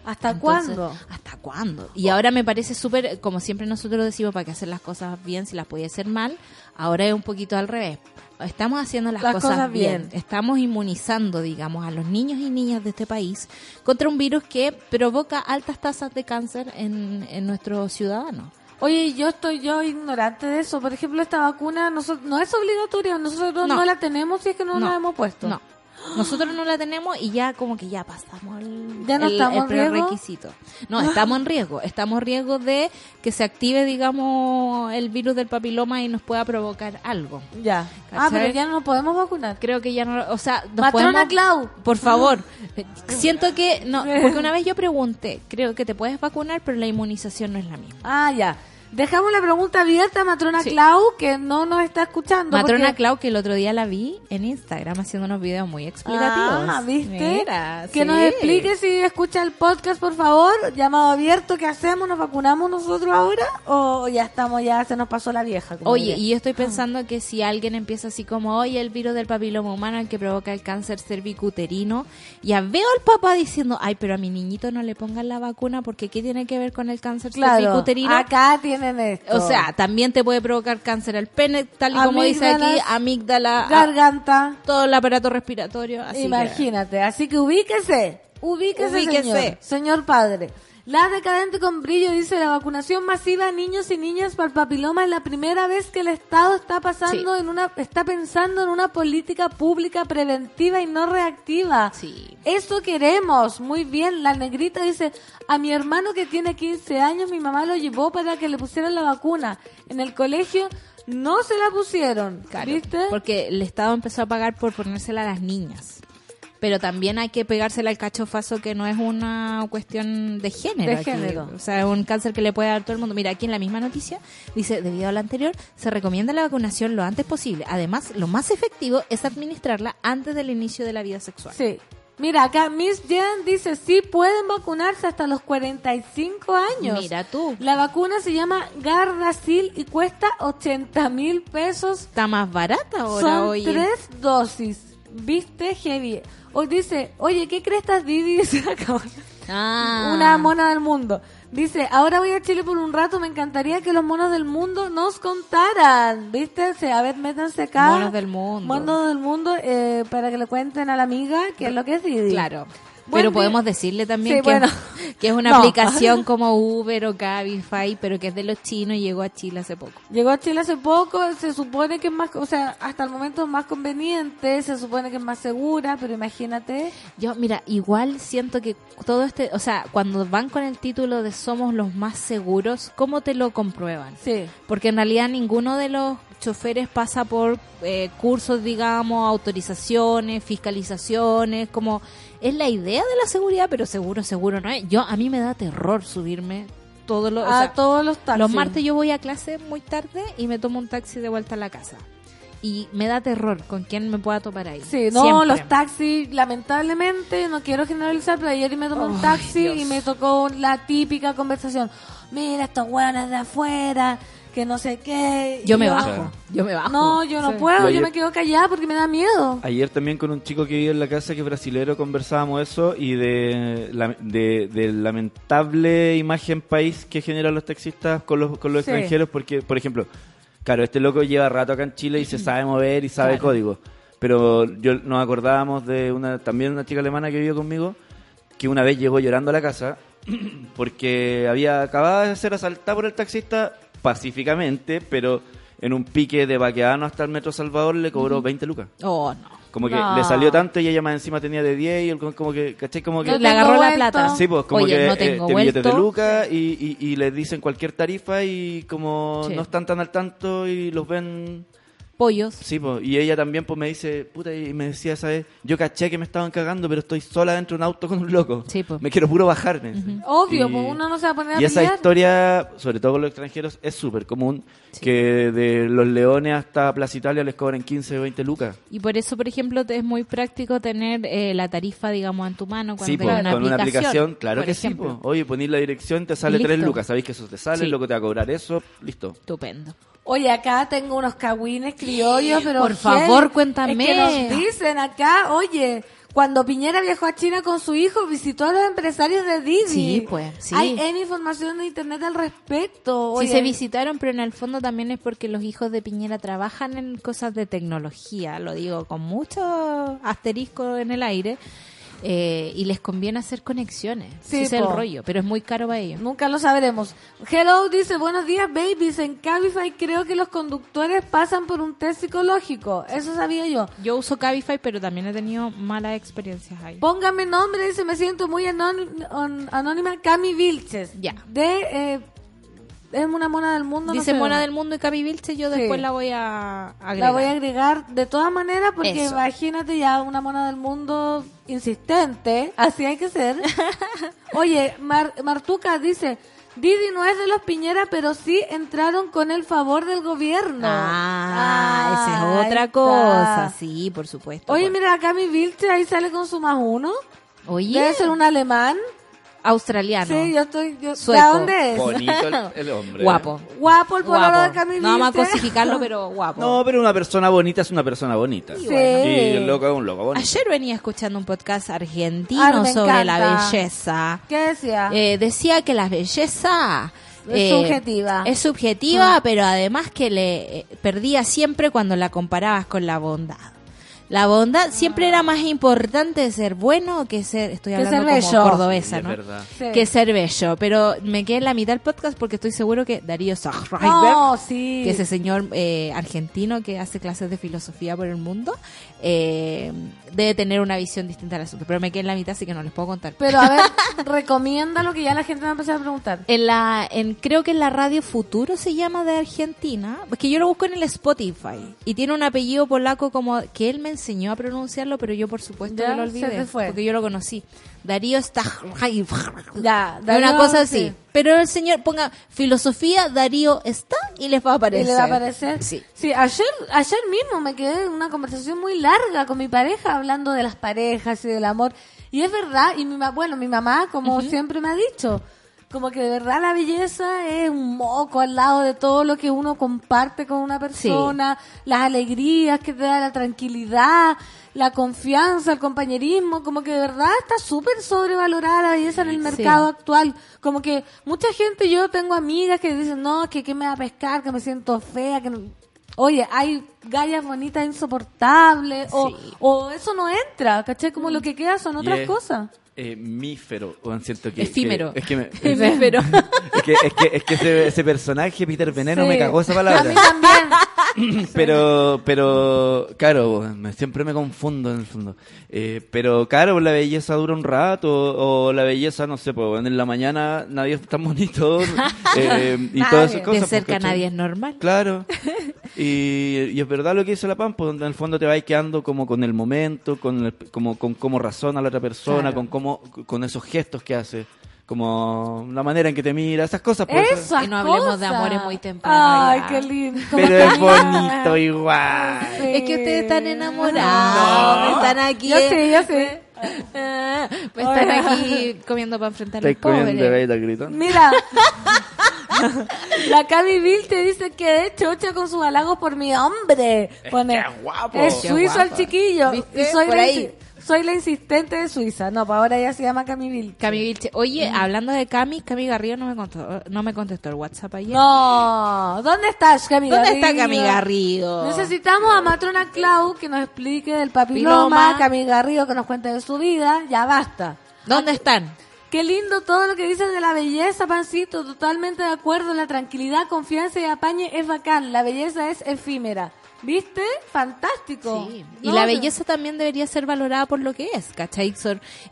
¿Hasta Entonces, cuándo? ¿Hasta cuándo? Y ahora me parece súper, como siempre nosotros decimos, para que hacer las cosas bien, si las podía hacer mal, ahora es un poquito al revés. Estamos haciendo las, Las cosas, cosas bien. bien. Estamos inmunizando, digamos, a los niños y niñas de este país contra un virus que provoca altas tasas de cáncer en, en nuestros ciudadanos. Oye, yo estoy yo ignorante de eso. Por ejemplo, esta vacuna nosotros, no es obligatoria, nosotros no. No. la tenemos si es que no, No. la hemos puesto. No. Nosotros no la tenemos y ya como que ya pasamos el, Ya no el- estamos el riesgo. prerequisito. No, estamos en riesgo. Estamos en riesgo de que se active, digamos, el virus del papiloma y nos pueda provocar algo. Ya. Ah, pero ya no nos podemos vacunar. Creo que ya no, o sea, nos Matrona podemos- Clau. Por favor. Siento que no, porque una vez yo pregunté, creo que te puedes vacunar, pero la inmunización no es la misma. Ah, ya. Dejamos la pregunta abierta a Matrona Sí. Clau, que no nos está escuchando. Matrona porque- Clau, que el otro día la vi en Instagram haciendo unos videos muy explicativos. Ah, ¿viste? Mira, que sí. nos explique si escucha el podcast, por favor. Llamado abierto, ¿qué hacemos? ¿Nos vacunamos nosotros ahora? ¿O ya estamos, ya se nos pasó la vieja? Oye, diría? y yo estoy pensando que si alguien empieza así como, oye, el virus del papiloma humano, el que provoca el cáncer cervicuterino, ya veo al papá diciendo, ay, pero a mi niñito no le pongan la vacuna porque ¿qué tiene que ver con el cáncer Claro, cervicuterino? acá tienen esto. O sea, también te puede provocar cáncer al pene, tal y como dice aquí, amígdala, a- garganta. todo el aparato respiratorio. Así que- Imagínate, así que ubíquese, ubíquese, Ubíquese. señor, señor padre. La decadente con brillo dice la vacunación masiva a niños y niñas para el papiloma es la primera vez que el Estado está pasando en una está pensando en una política pública preventiva y no reactiva. Sí. Eso queremos, muy bien. La negrita dice, a mi hermano que tiene 15 años, mi mamá lo llevó para que le pusieran la vacuna. En el colegio no se la pusieron, Claro, ¿viste? Porque el Estado empezó a pagar por ponérsela a las niñas. Pero también hay que pegársela al cachofazo que no es una cuestión de género. De aquí. género. O sea, es un cáncer que le puede dar todo el mundo. Mira, aquí en la misma noticia dice, debido a lo anterior, se recomienda la vacunación lo antes posible. Además, lo más efectivo es administrarla antes del inicio de la vida sexual. Sí. Mira, acá Miss Jen dice, sí pueden vacunarse hasta los 45 años. Mira tú. La vacuna se llama Gardasil y cuesta 80 mil pesos. Está más barata ahora, Son oye. tres dosis. ¿Viste? Heavy. Hoy dice, oye, ¿qué crestas Didi? Dice. Ah. Una mona del mundo. Dice, ahora voy a Chile por un rato, me encantaría que los monos del mundo nos contaran. ¿Viste? A ver, métanse acá. Monos del mundo. Monos del mundo, eh, para que le cuenten a la amiga qué es lo que es Didi. Claro. Pero podemos decirle también Sí, que, bueno. que es una No. aplicación como Uber o Cabify, pero que es de los chinos y llegó a Chile hace poco. Llegó a Chile hace poco, se supone que es más, o sea, hasta el momento es más conveniente, se supone que es más segura, pero imagínate. Yo, mira, igual siento que todo este, o sea, cuando van con el título de somos los más seguros, ¿cómo te lo comprueban? Sí. Porque en realidad ninguno de los choferes pasa por eh, cursos, digamos, autorizaciones, fiscalizaciones, como es la idea de la seguridad, pero seguro, seguro no es. Yo, a mí me da terror subirme todos los, o a sea, todos los taxis. los martes yo voy a clase muy tarde y me tomo un taxi de vuelta a la casa. Y me da terror con quién me pueda topar ahí. Sí, no, Siempre. los taxis, lamentablemente, no quiero generalizar, pero ayer me tomé un taxi Dios. y me tocó la típica conversación. Mira, estos hueones de afuera, que no sé qué. Yo me yo- bajo, yo me bajo. No, yo no Sí. puedo, Yo me quedo callada porque me da miedo. Ayer también con un chico que vive en la casa que es brasilero conversábamos eso y de la de, de lamentable imagen país que generan los taxistas con los, con los Sí. extranjeros porque, por ejemplo, claro, este loco lleva rato acá en Chile y se sabe mover y sabe Claro. código. Pero yo nos acordábamos de una también una chica alemana que vivió conmigo que una vez llegó llorando a la casa porque había acabado de ser asaltada por el taxista pacíficamente, pero en un pique de Baqueano hasta el Metro Salvador le cobró 20 lucas. Oh, no. Como que No. le salió tanto y ella más encima tenía de 10 y él como- que, ¿cachai? Como que... No Le agarró la plata. Sí, pues como Oye, que no eh, te billetes de lucas y, y, y les dicen cualquier tarifa y como Sí. no están tan al tanto y los ven... Pollos. Sí, pues, y ella también pues me dice, puta, y me decía, ¿sabes? Yo caché que me estaban cagando, pero estoy sola dentro de un auto con un loco. Sí, pues. Me quiero puro bajar. me dice. Obvio, Y- pues uno no se va a poner a Y esa historia, sobre todo con los extranjeros, es súper común. Que de los leones hasta Plaza Italia les cobren 15 o 20 lucas. Y por eso, por ejemplo, es muy práctico tener eh, la tarifa, digamos, en tu mano cuando Sí, po, una, con una aplicación, claro que ejemplo. sí. po. Oye, ponís la dirección, te sale Listo. 3 lucas. Sabéis que eso te sale, Sí. lo que te va a cobrar eso, listo. Estupendo. Oye, acá tengo unos cagüines criollos, pero Por favor, cuéntame. Es que nos dicen acá, oye, cuando Piñera viajó a China con su hijo, visitó a los empresarios de Didi. Sí, pues, sí. Hay en información de internet al respecto. Oye, Sí se visitaron, pero en el fondo también es porque los hijos de Piñera trabajan en cosas de tecnología, lo digo con mucho asterisco en el aire. Eh, y les conviene hacer conexiones. Sí, Ese es el rollo, pero es muy caro para ellos. Nunca lo sabremos. Hello dice, buenos días, babies. En Cabify creo que los conductores pasan por un test psicológico. Eso sabía yo. Yo uso Cabify, pero también he tenido malas experiencias ahí. Póngame nombre, dice, me siento muy anónima. Cami Vilches. Ya. De, eh, es una mona del mundo. Dice Mona del Mundo y Cami Vilche, yo Sí. después la voy a agregar. La voy a agregar de todas maneras porque Eso. imagínate ya una mona del mundo insistente, así hay que ser. Oye, Mar- Martuca dice, Didi no es de los Piñera, pero sí entraron con el favor del gobierno. Ah, esa es otra está. cosa, sí, por supuesto. Oye, mira, acá mi Vilche ahí sale con su más uno. Oye, Debe ser un alemán. Australiano. Sí, yo estoy... Yo, ¿De dónde es? Bonito el, el hombre. Guapo. Guapo el pololo de Cami No vamos a cosificarlo, pero guapo. No, pero una persona bonita es una persona bonita. Sí. Y el loco es un loco bonito. Ayer venía escuchando un podcast argentino Ah, sobre la encanta. belleza. ¿Qué decía? Eh, decía que la belleza Es subjetiva. Es subjetiva, pero además que le eh, perdía siempre cuando la comparabas con la bondad. La bondad siempre era más importante ser bueno que ser, estoy Que hablando ser como bello. cordobesa, Es ¿no? Sí. Que ser bello, pero me quedé en la mitad del podcast porque estoy seguro que Darío Zahraiber, No, sí. que ese señor eh, argentino que hace clases de filosofía por el mundo, eh, debe tener una visión distinta al asunto. Pero me quedé en la mitad, así que no les puedo contar. Pero a ver, recomienda lo que ya la gente me va a empezar a preguntar. En la, en, creo que en la radio Futuro se llama de Argentina, que yo lo busco en el Spotify y tiene un apellido polaco como que él me enseñó a pronunciarlo, pero yo por supuesto Ya, que lo olvidé porque yo lo conocí. Darío Stajraev. Ya, una Darío, cosa así. sí. Pero el señor ponga filosofía Darío está y les va a ¿Y aparecer. le va a aparecer? Sí. Sí, ayer, ayer mismo me quedé en una conversación muy larga con mi pareja hablando de las parejas y del amor. Y es verdad, y mi bueno, mi mamá, como siempre me ha dicho, como que de verdad la belleza es un moco al lado de todo lo que uno comparte con una persona, las alegrías que te da la tranquilidad, la confianza, el compañerismo, como que de verdad está súper sobrevalorada la belleza en el Sí. mercado actual. Como que mucha gente, yo tengo amigas que dicen, no, que qué me va a pescar, que me siento fea, que no... Oye, hay gallas bonitas insoportables, o, Sí. o eso no entra, ¿cachai? Como lo que queda son otras cosas. eh, mífero, o siento que... Efímero. que- es que me- Efímero. es que, es que, es que ese, ese personaje, Peter Veneno, Sí. me cagó esa A mí palabra. también. Pero, pero, claro, me- siempre me confundo en el fondo. Eh, pero, claro, la belleza dura un rato, o la belleza, no sé, pues en la mañana nadie es tan bonito, eh, y Nadie. todas esas De cosas. cerca pues, ¿cachai? nadie es normal. Claro. Y, y es verdad lo que dice la Pampa, donde en el fondo te vas quedando como con el momento, con el- como con cómo razona la otra persona, Claro. con cómo con esos gestos que hace, como la manera en que te mira, esas cosas. pues, Esas Y no hablemos de amores muy temprano Ay, ya. qué lindo. Pero es bonito igual. Sí. Es que ustedes están enamorados, están aquí. Yo sé, yo sé. Pues están aquí comiendo para enfrentar a los pobres. Mira, la Cami Bill te dice que de chocha con sus halagos por mi hombre. Pone, es guapo. Es Qué suizo el chiquillo. ¿Viste? Y soy Por la, ahí. insi- soy la insistente de Suiza. No, para ahora ella se llama Cami Bill. Cami Vilche. Oye, hablando de Cami, Cami Garrido no me contestó, no me contestó el WhatsApp ayer. No, ¿dónde estás, Cami ¿Dónde Garrido? está Cami Garrido? Necesitamos a Matrona Clau que nos explique del papiloma, Piloma. Cami Garrido que nos cuente de su vida. Ya basta. ¿Dónde están? Qué lindo todo lo que dices de la belleza, Pancito. Totalmente de acuerdo. La tranquilidad, confianza y apañe es bacán. La belleza es efímera. ¿Viste? Fantástico. Sí. Y No, la no. belleza también debería ser valorada por lo que es, ¿cachai?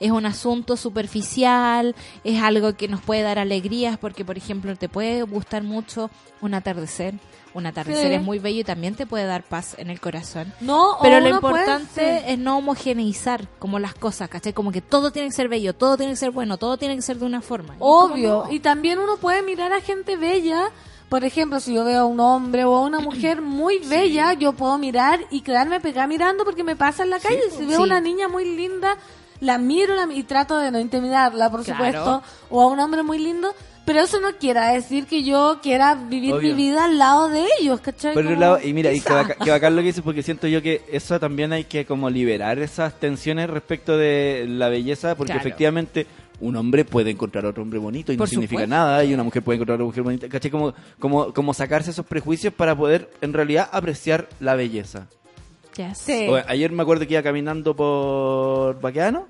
Es un asunto superficial, es algo que nos puede dar alegrías, porque, por ejemplo, te puede gustar mucho un atardecer. Un atardecer Sí. es muy bello y también te puede dar paz en el corazón. No, o Pero lo puede- importante es no homogeneizar como las cosas, ¿cachai? Como que todo tiene que ser bello, todo tiene que ser bueno, todo tiene que ser de una forma. Obvio. no. Y también uno puede mirar a gente bella. Por ejemplo, si yo veo a un hombre o a una mujer muy bella, yo puedo mirar y quedarme pegada mirando porque me pasa en la calle. si veo Sí. una niña muy linda, la miro la- y trato de no intimidarla, por Claro. supuesto. O a un hombre muy lindo. Pero eso no quiera decir que yo quiera vivir Obvio. mi vida al lado de ellos, ¿cachai? Por un lado, y mira, y que, baca- que bacán lo que dices, porque siento yo que eso también hay que como liberar esas tensiones respecto de la belleza, porque Claro. efectivamente un hombre puede encontrar otro hombre bonito y no significa supuesto. nada, y una mujer puede encontrar otra mujer bonita, ¿cachai? Como, como, como sacarse esos prejuicios para poder en realidad apreciar la belleza. Ya sé. Sí. O- ayer me acuerdo que iba caminando por Baqueano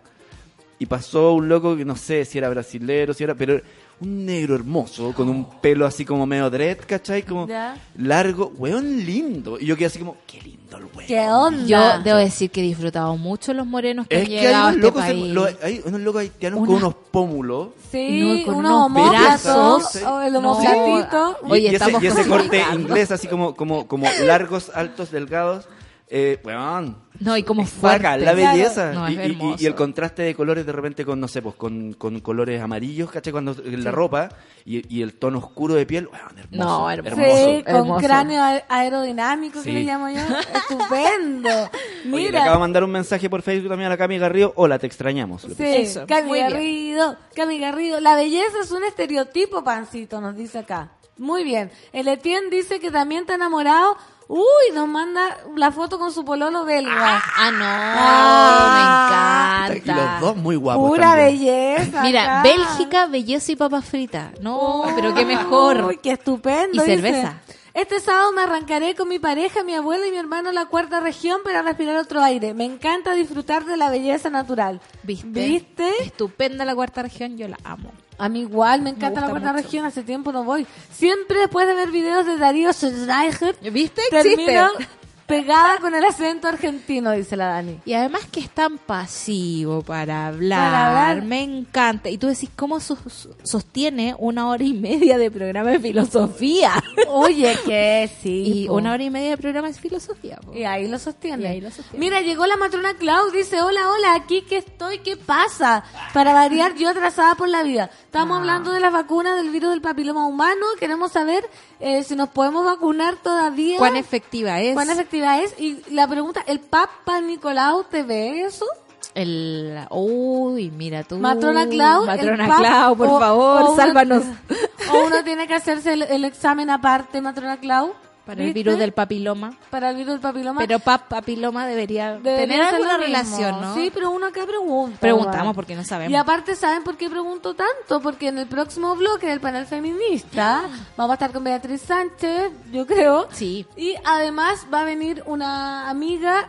y pasó un loco que no sé si era brasilero, si era, pero un negro hermoso, con un pelo así como medio dread, ¿cachai? Como Ya. largo, weón lindo. Y yo quedé así como, qué lindo el weón. ¿Qué onda? Yo debo decir que he disfrutado mucho los morenos que Es han que hay llegado a unos, este locos, país. lo- hay unos locos haitianos con unos pómulos. Sí, No, con unos unos brazos. o el No. homoplatito. Y, Oye, y ese, y ese corte inglés así como, como, como largos, altos, delgados. Eh, weón, No, y como fuerte. la belleza. No, y, el contraste de colores de repente con, no sé, pues con, con colores amarillos, ¿cachai? Cuando la ropa y, y el tono oscuro de piel, weón, hermoso. No, hermoso. Sí, con hermoso. cráneo aerodinámico, Sí. que le llamo yo. Estupendo. Oye, le Mira. acabo de mandar un mensaje por Facebook también a la Cami Garrido. Hola, te extrañamos. Sí. Eso, Cami muy bien. Garrido, Cami Garrido. La belleza es un estereotipo, pancito, nos dice acá. Muy bien. El Etienne dice que también está enamorado. Uy, nos manda la foto con su pololo belga. Ah, no, Ah. me Y encanta. los dos muy guapos. Pura también. belleza. Mira, acá. Bélgica, belleza y papas fritas. No, pero qué mejor. Uy, qué estupendo. Y dice. cerveza. Este sábado me arrancaré con mi pareja, mi abuela y mi hermano a la cuarta región para respirar otro aire. Me encanta disfrutar de la belleza natural. ¿Viste? ¿Viste? Estupenda la cuarta región, yo la amo. A mí igual, me encanta la cuarta mucho. región, hace tiempo no voy. Siempre después de ver videos de Darío Schreiber, ¿Viste? termino Existe. Pegada con el acento argentino, dice la Dani. Y además que es tan pasivo para hablar, Para hablar. me encanta. Y tú decís, ¿cómo sos- sostiene una hora y media de programa de filosofía? Oye, que sí. y po. una hora y media de programa de filosofía. po. Y ahí lo sostiene. Y ahí lo sostiene. Mira, llegó la matrona Clau, dice, hola, hola, aquí que estoy, ¿qué pasa? Para variar, yo atrasada por la vida. Estamos Ah. hablando de las vacunas del virus del papiloma humano, queremos saber eh, si nos podemos vacunar todavía. ¿Cuán efectiva es? ¿Cuán efectiva es? Y la pregunta, ¿el Papa Nicolau te ve eso? El... Uy, mira tú. Matrona Clau. Matrona pap- Clau, por o- favor, o uno- sálvanos. O uno tiene que hacerse el, el examen aparte, Matrona Clau. Para el virus del papiloma. Para el virus del papiloma. Pero pap papiloma debería Debería tener alguna relación, ¿no? Sí, pero uno acá pregunta. Preguntamos igual. porque no sabemos. Y aparte, ¿saben por qué pregunto tanto? Porque en el próximo bloque del panel feminista vamos a estar con Beatriz Sánchez, yo creo. Sí. Y además va a venir una amiga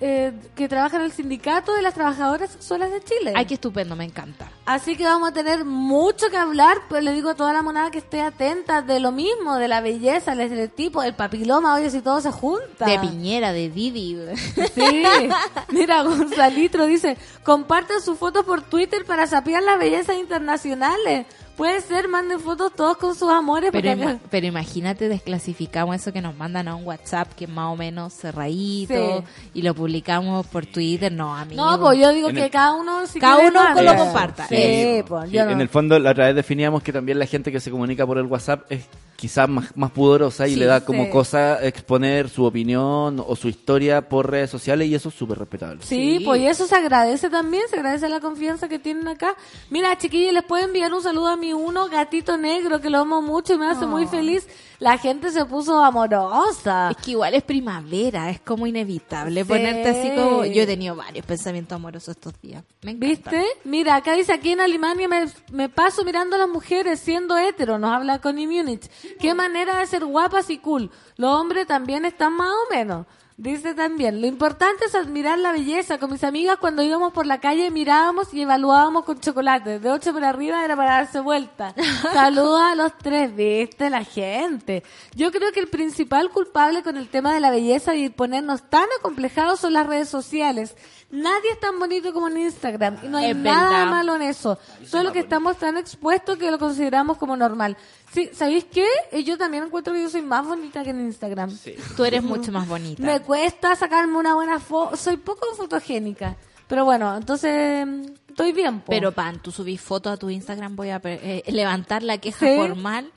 eh, que trabaja en el sindicato de las trabajadoras solas de Chile. Ay, qué estupendo, me encanta. Así que vamos a tener mucho que hablar, pues le digo a toda la monada que esté atenta de lo mismo, de la belleza, el estereotipo, el papiloma, oye, si todo se junta. De Piñera, de Didi. Sí. Mira, Gonzalitro dice, compartan sus fotos por Twitter para sapear las bellezas internacionales. Puede ser, manden fotos todos con sus amores. Pero, porque acá- ima- pero imagínate, desclasificamos eso que nos mandan a un WhatsApp que es más o menos cerradito Sí. y lo publicamos por Twitter. No, amigo. No, pues yo digo En que el- cada uno si Cada quiere, uno lo comparta. Sí, pues Sí, yo no. En el fondo, la otra vez definíamos que también la gente que se comunica por el WhatsApp es quizás más, más pudorosa y Sí, le da como sí. cosa exponer su opinión o su historia por redes sociales y eso es súper respetable. Sí, Sí. pues y eso se agradece también, se agradece la confianza que tienen acá. Mira, chiquillos, les puedo enviar un saludo a mi uno, gatito negro, que lo amo mucho y me hace muy feliz. La gente se puso amorosa. Es que igual es primavera, es como inevitable Sí. ponerte así como... Yo he tenido varios pensamientos amorosos estos días. Me encanta. ¿Viste? Mira, acá dice aquí en Alemania me, me paso mirando a las mujeres siendo hetero, nos habla Connie Múnich. Qué manera de ser guapas y cool. Los hombres también están más o menos. Dice también, lo importante es admirar la belleza. Con mis amigas cuando íbamos por la calle mirábamos y evaluábamos con chocolate. De ocho para arriba era para darse vuelta. Saludos a los tres, viste, la gente. Yo creo que el principal culpable con el tema de la belleza y ponernos tan acomplejados son las redes sociales. Nadie es tan bonito como en Instagram y no hay Es nada verdad. malo en eso. Solo que estamos tan expuestos que lo consideramos como normal. Sí, ¿sabéis qué? Yo también encuentro que yo soy más bonita que en Instagram. Tú eres mucho más bonita. Me cuesta sacarme una buena foto. Soy poco fotogénica. Pero bueno, entonces estoy bien. po. Pero pan, tú subís fotos a tu Instagram, voy a eh, levantar la queja Sí. formal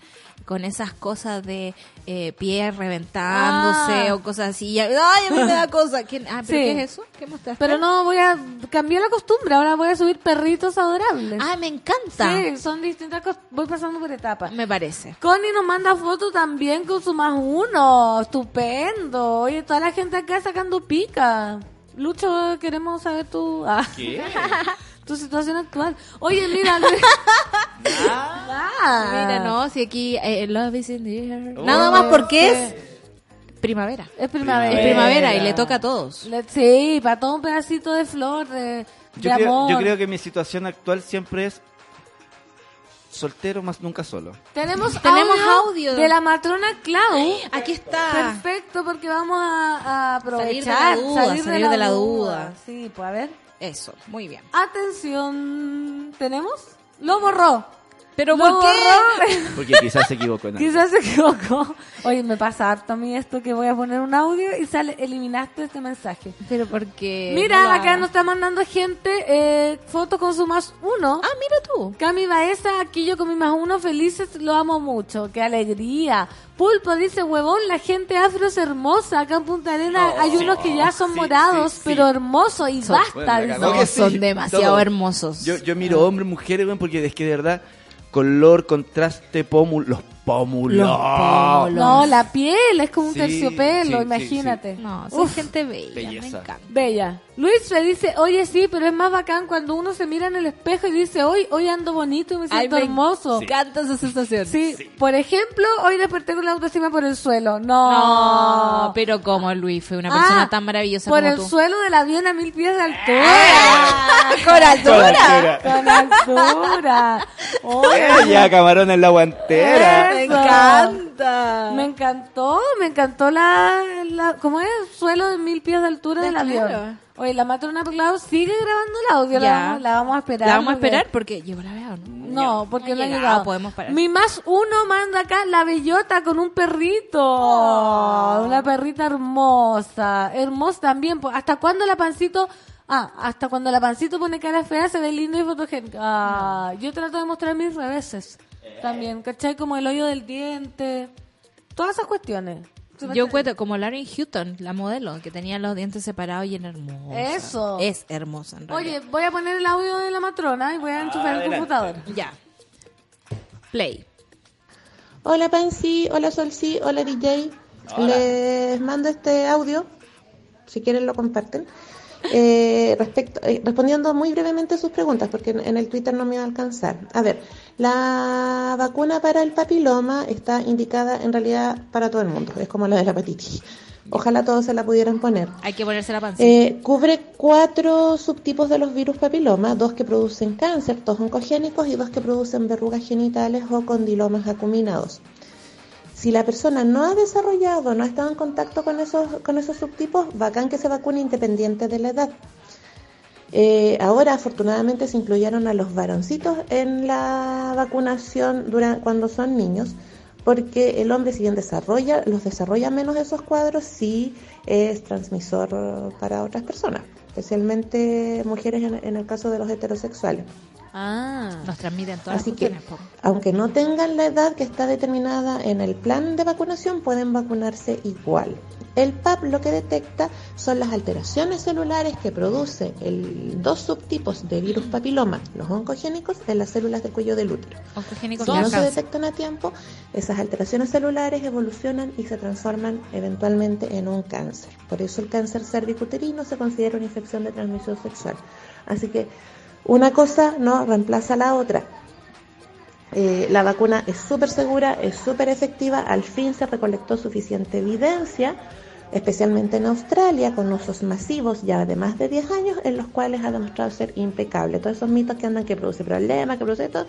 con esas cosas de eh, pie reventándose Ah. o cosas así. Y, ay, a mí me da cosa. ¿Qué, ah, ¿pero Sí. qué es eso? ¿Qué mostraste? Pero no voy a cambiar la costumbre. Ahora voy a subir perritos adorables. Ah, me encanta. sí, son distintas cosas. Voy pasando por etapas. Me parece. Connie nos manda fotos también con su más uno. Estupendo. Oye, toda la gente acá sacando pica. Lucho, queremos saber tu, ah, tu situación actual. Oye, mira. Luis- Ah. Mira, no, si aquí eh, Love is in the air. Oh. Nada más porque es primavera. Es primavera. Es primavera y le toca a todos. Sí, para todo un pedacito de flor, de, Yo, de creo, amor. yo creo que mi situación actual siempre es soltero más nunca solo. Tenemos, Tenemos audio, audio. de la matrona Clau. Aquí está. Perfecto, porque vamos a, a aprovechar. Salir de la duda, salir de la duda. Sí, pues a ver. Eso, muy bien. Atención, ¿tenemos? Lo borró. ¿Pero por qué? Porque quizás se equivocó en algo. Quizás se equivocó. Oye, me pasa harto a mí esto que voy a poner un audio y sale, eliminaste este mensaje. Pero porque... Mira, no acá nos está mandando gente eh, fotos con su más uno. Ah, mira tú. Cami Baeza, aquí yo con mi más uno, felices, lo amo mucho. ¡Qué alegría! Pulpo dice, huevón, la gente afro es hermosa. Acá en Punta Arena hay unos que ya son sí, morados, sí, sí. pero hermosos y Son- basta. Bueno, No, son demasiado todo. hermosos. Yo, yo miro hombres, mujeres, porque es que de verdad, color, contraste, pómulos, los pómulos. Los pómulos. No, la piel es como un Sí, terciopelo, sí, sí, imagínate. No, son Uf, gente bella, me belleza. encanta. Bella. Luis me dice, oye sí, pero es más bacán cuando uno se mira en el espejo y dice, hoy, hoy ando bonito y me siento hermoso. Me encanta esa sensación. Sí, por ejemplo, hoy desperté con la autoestima por el suelo. No. No, pero como Luis fue una persona Ah, tan maravillosa Por como el tú. suelo del avión a mil pies de altura. Ah, con altura. Con altura. Oye, Ella, camarón en la guantera. Me encanta. Me encantó, me encantó la, la ¿cómo es? Suelo de mil pies de altura Ya, del avión. claro. Oye, la matrona Clau sigue grabando el audio, la vamos, la vamos a esperar. La vamos a esperar porque llegó la veo, ¿no? No, porque No no, ha llegado, llegado. podemos parar. Mi más uno manda acá la bellota con un perrito. Oh. Una perrita hermosa. Hermosa también. po- ¿Hasta cuándo la pancito? Ah, hasta cuando la pancito pone cara fea se ve lindo y fotogénico. Ah, yo trato de mostrar mis reveses. También, ¿cachai? Como el hoyo del diente. Todas esas cuestiones. ¿Se me Yo cuento como Lauren Hutton, la modelo, que tenía los dientes separados y era hermosa. Eso. Es hermosa, en Oye, voy a poner el audio de la matrona y voy a enchufar el computador. Ya. Play. Hola Pansy, hola Solsi, hola DJ. Les mando este audio, si quieren lo comparten. Eh, respecto, eh, respondiendo muy brevemente a sus preguntas, porque en, en el Twitter no me va a alcanzar. A ver, la vacuna para el papiloma está indicada en realidad para todo el mundo, es como la de la hepatitis. Ojalá todos se la pudieran poner. Hay que ponerse la pancita. Eh, cubre cuatro subtipos de los virus papiloma, dos que producen cáncer, dos oncogénicos y dos que producen verrugas genitales o condilomas acuminados. Si la persona no ha desarrollado, no ha estado en contacto con esos, con esos subtipos, bacán que se vacune independiente de la edad. Eh, ahora, afortunadamente, se incluyeron a los varoncitos en la vacunación cuando son niños, porque el hombre, si bien desarrolla, los desarrolla menos esos cuadros, sí es transmisor para otras personas, especialmente mujeres en el caso de los heterosexuales. Ah. Nos transmiten todas Así las que, aunque no tengan la edad que está determinada en el plan de vacunación, pueden vacunarse igual. El PAP lo que detecta son las alteraciones celulares que produce el, dos subtipos de virus papiloma, los oncogénicos, en las células del cuello del útero. Oncogénicos Si no se detectan a tiempo, esas alteraciones celulares evolucionan y se transforman eventualmente en un cáncer. Por eso el cáncer cervicuterino se considera una infección de transmisión sexual. Así que una cosa no reemplaza a la otra. Eh, la vacuna es súper segura, es súper efectiva. Al fin se recolectó suficiente evidencia, especialmente en Australia, con usos masivos ya de más de 10 años, en los cuales ha demostrado ser impecable. Todos esos mitos que andan que produce problemas, que produce esto,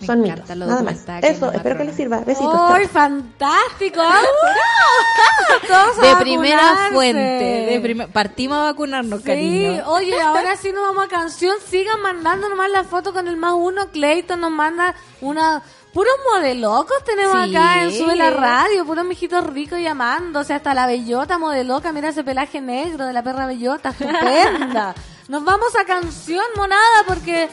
Me son mitos. Nada más. Eso, espero que les sirva. Besitos. ¡Ay, fantástico! ¡Ah, De primera fuente. De Partimos a vacunarnos, Sí, cariño. oye, ahora sí nos vamos a canción. Sigan mandando nomás la foto con el más uno. Clayton nos manda una. Puros modelocos tenemos Sí. acá en Sube la Radio. Puros mijitos ricos llamándose. Hasta la bellota modeloca. Mira ese pelaje negro de la perra bellota. Estupenda. Nos vamos a canción, monada, porque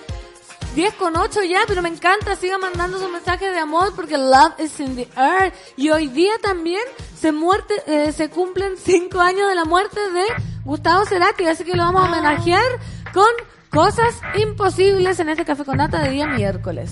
10 con 8 ya, pero me encanta, sigan mandando sus mensajes de amor porque love is in the air. Y hoy día también se muerte, eh, se cumplen 5 años de la muerte de Gustavo Cerati, así que lo vamos a homenajear con cosas imposibles en este café con nata de día miércoles.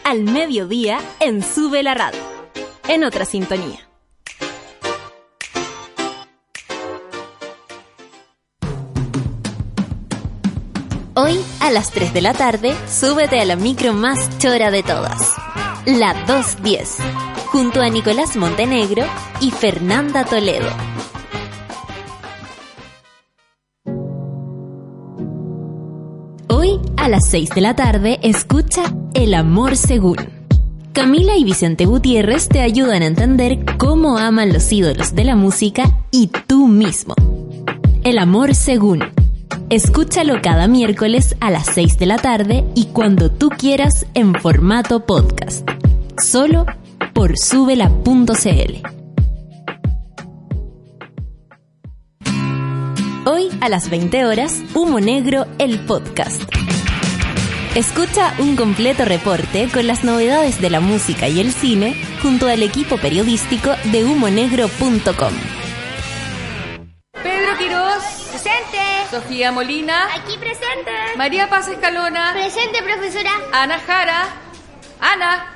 al mediodía en Sube la Radio. En otra sintonía. Hoy a las 3 de la tarde, súbete a la micro más chora de todas. La 210, junto a Nicolás Montenegro y Fernanda Toledo. Las 6 de la tarde, escucha El Amor Según. Camila y Vicente Gutiérrez te ayudan a entender cómo aman los ídolos de la música y tú mismo. El Amor Según. Escúchalo cada miércoles a las 6 de la tarde y cuando tú quieras en formato podcast. Solo por subela.cl. Hoy a las 20 horas, Humo Negro, el podcast. Escucha un completo reporte con las novedades de la música y el cine junto al equipo periodístico de humonegro.com. Pedro Quirós, Presente. Sofía Molina, Aquí presente. María Paz Escalona, Presente, profesora. Ana Jara, Ana,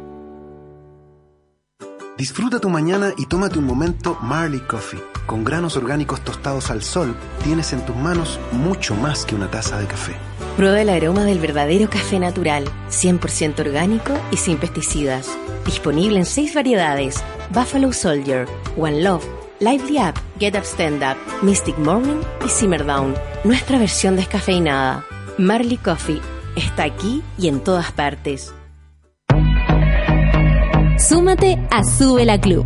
Disfruta tu mañana y tómate un momento Marley Coffee. Con granos orgánicos tostados al sol, tienes en tus manos mucho más que una taza de café. Prueba el aroma del verdadero café natural, 100% orgánico y sin pesticidas. Disponible en seis variedades: Buffalo Soldier, One Love, Lively Up, Get Up Stand Up, Mystic Morning y Simmer Down. Nuestra versión descafeinada. Marley Coffee está aquí y en todas partes. Súmate a Sube la Club.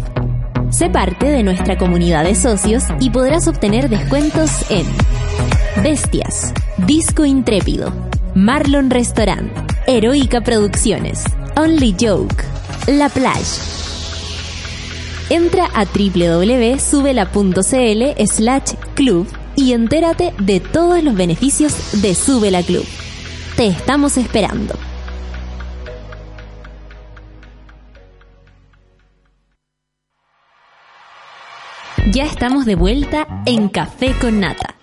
Sé parte de nuestra comunidad de socios y podrás obtener descuentos en Bestias, Disco Intrépido, Marlon Restaurant, Heroica Producciones, Only Joke, La Plage. Entra a www.subela.cl slash club y entérate de todos los beneficios de Sube la Club. Te estamos esperando. Ya estamos de vuelta en Café con Nata.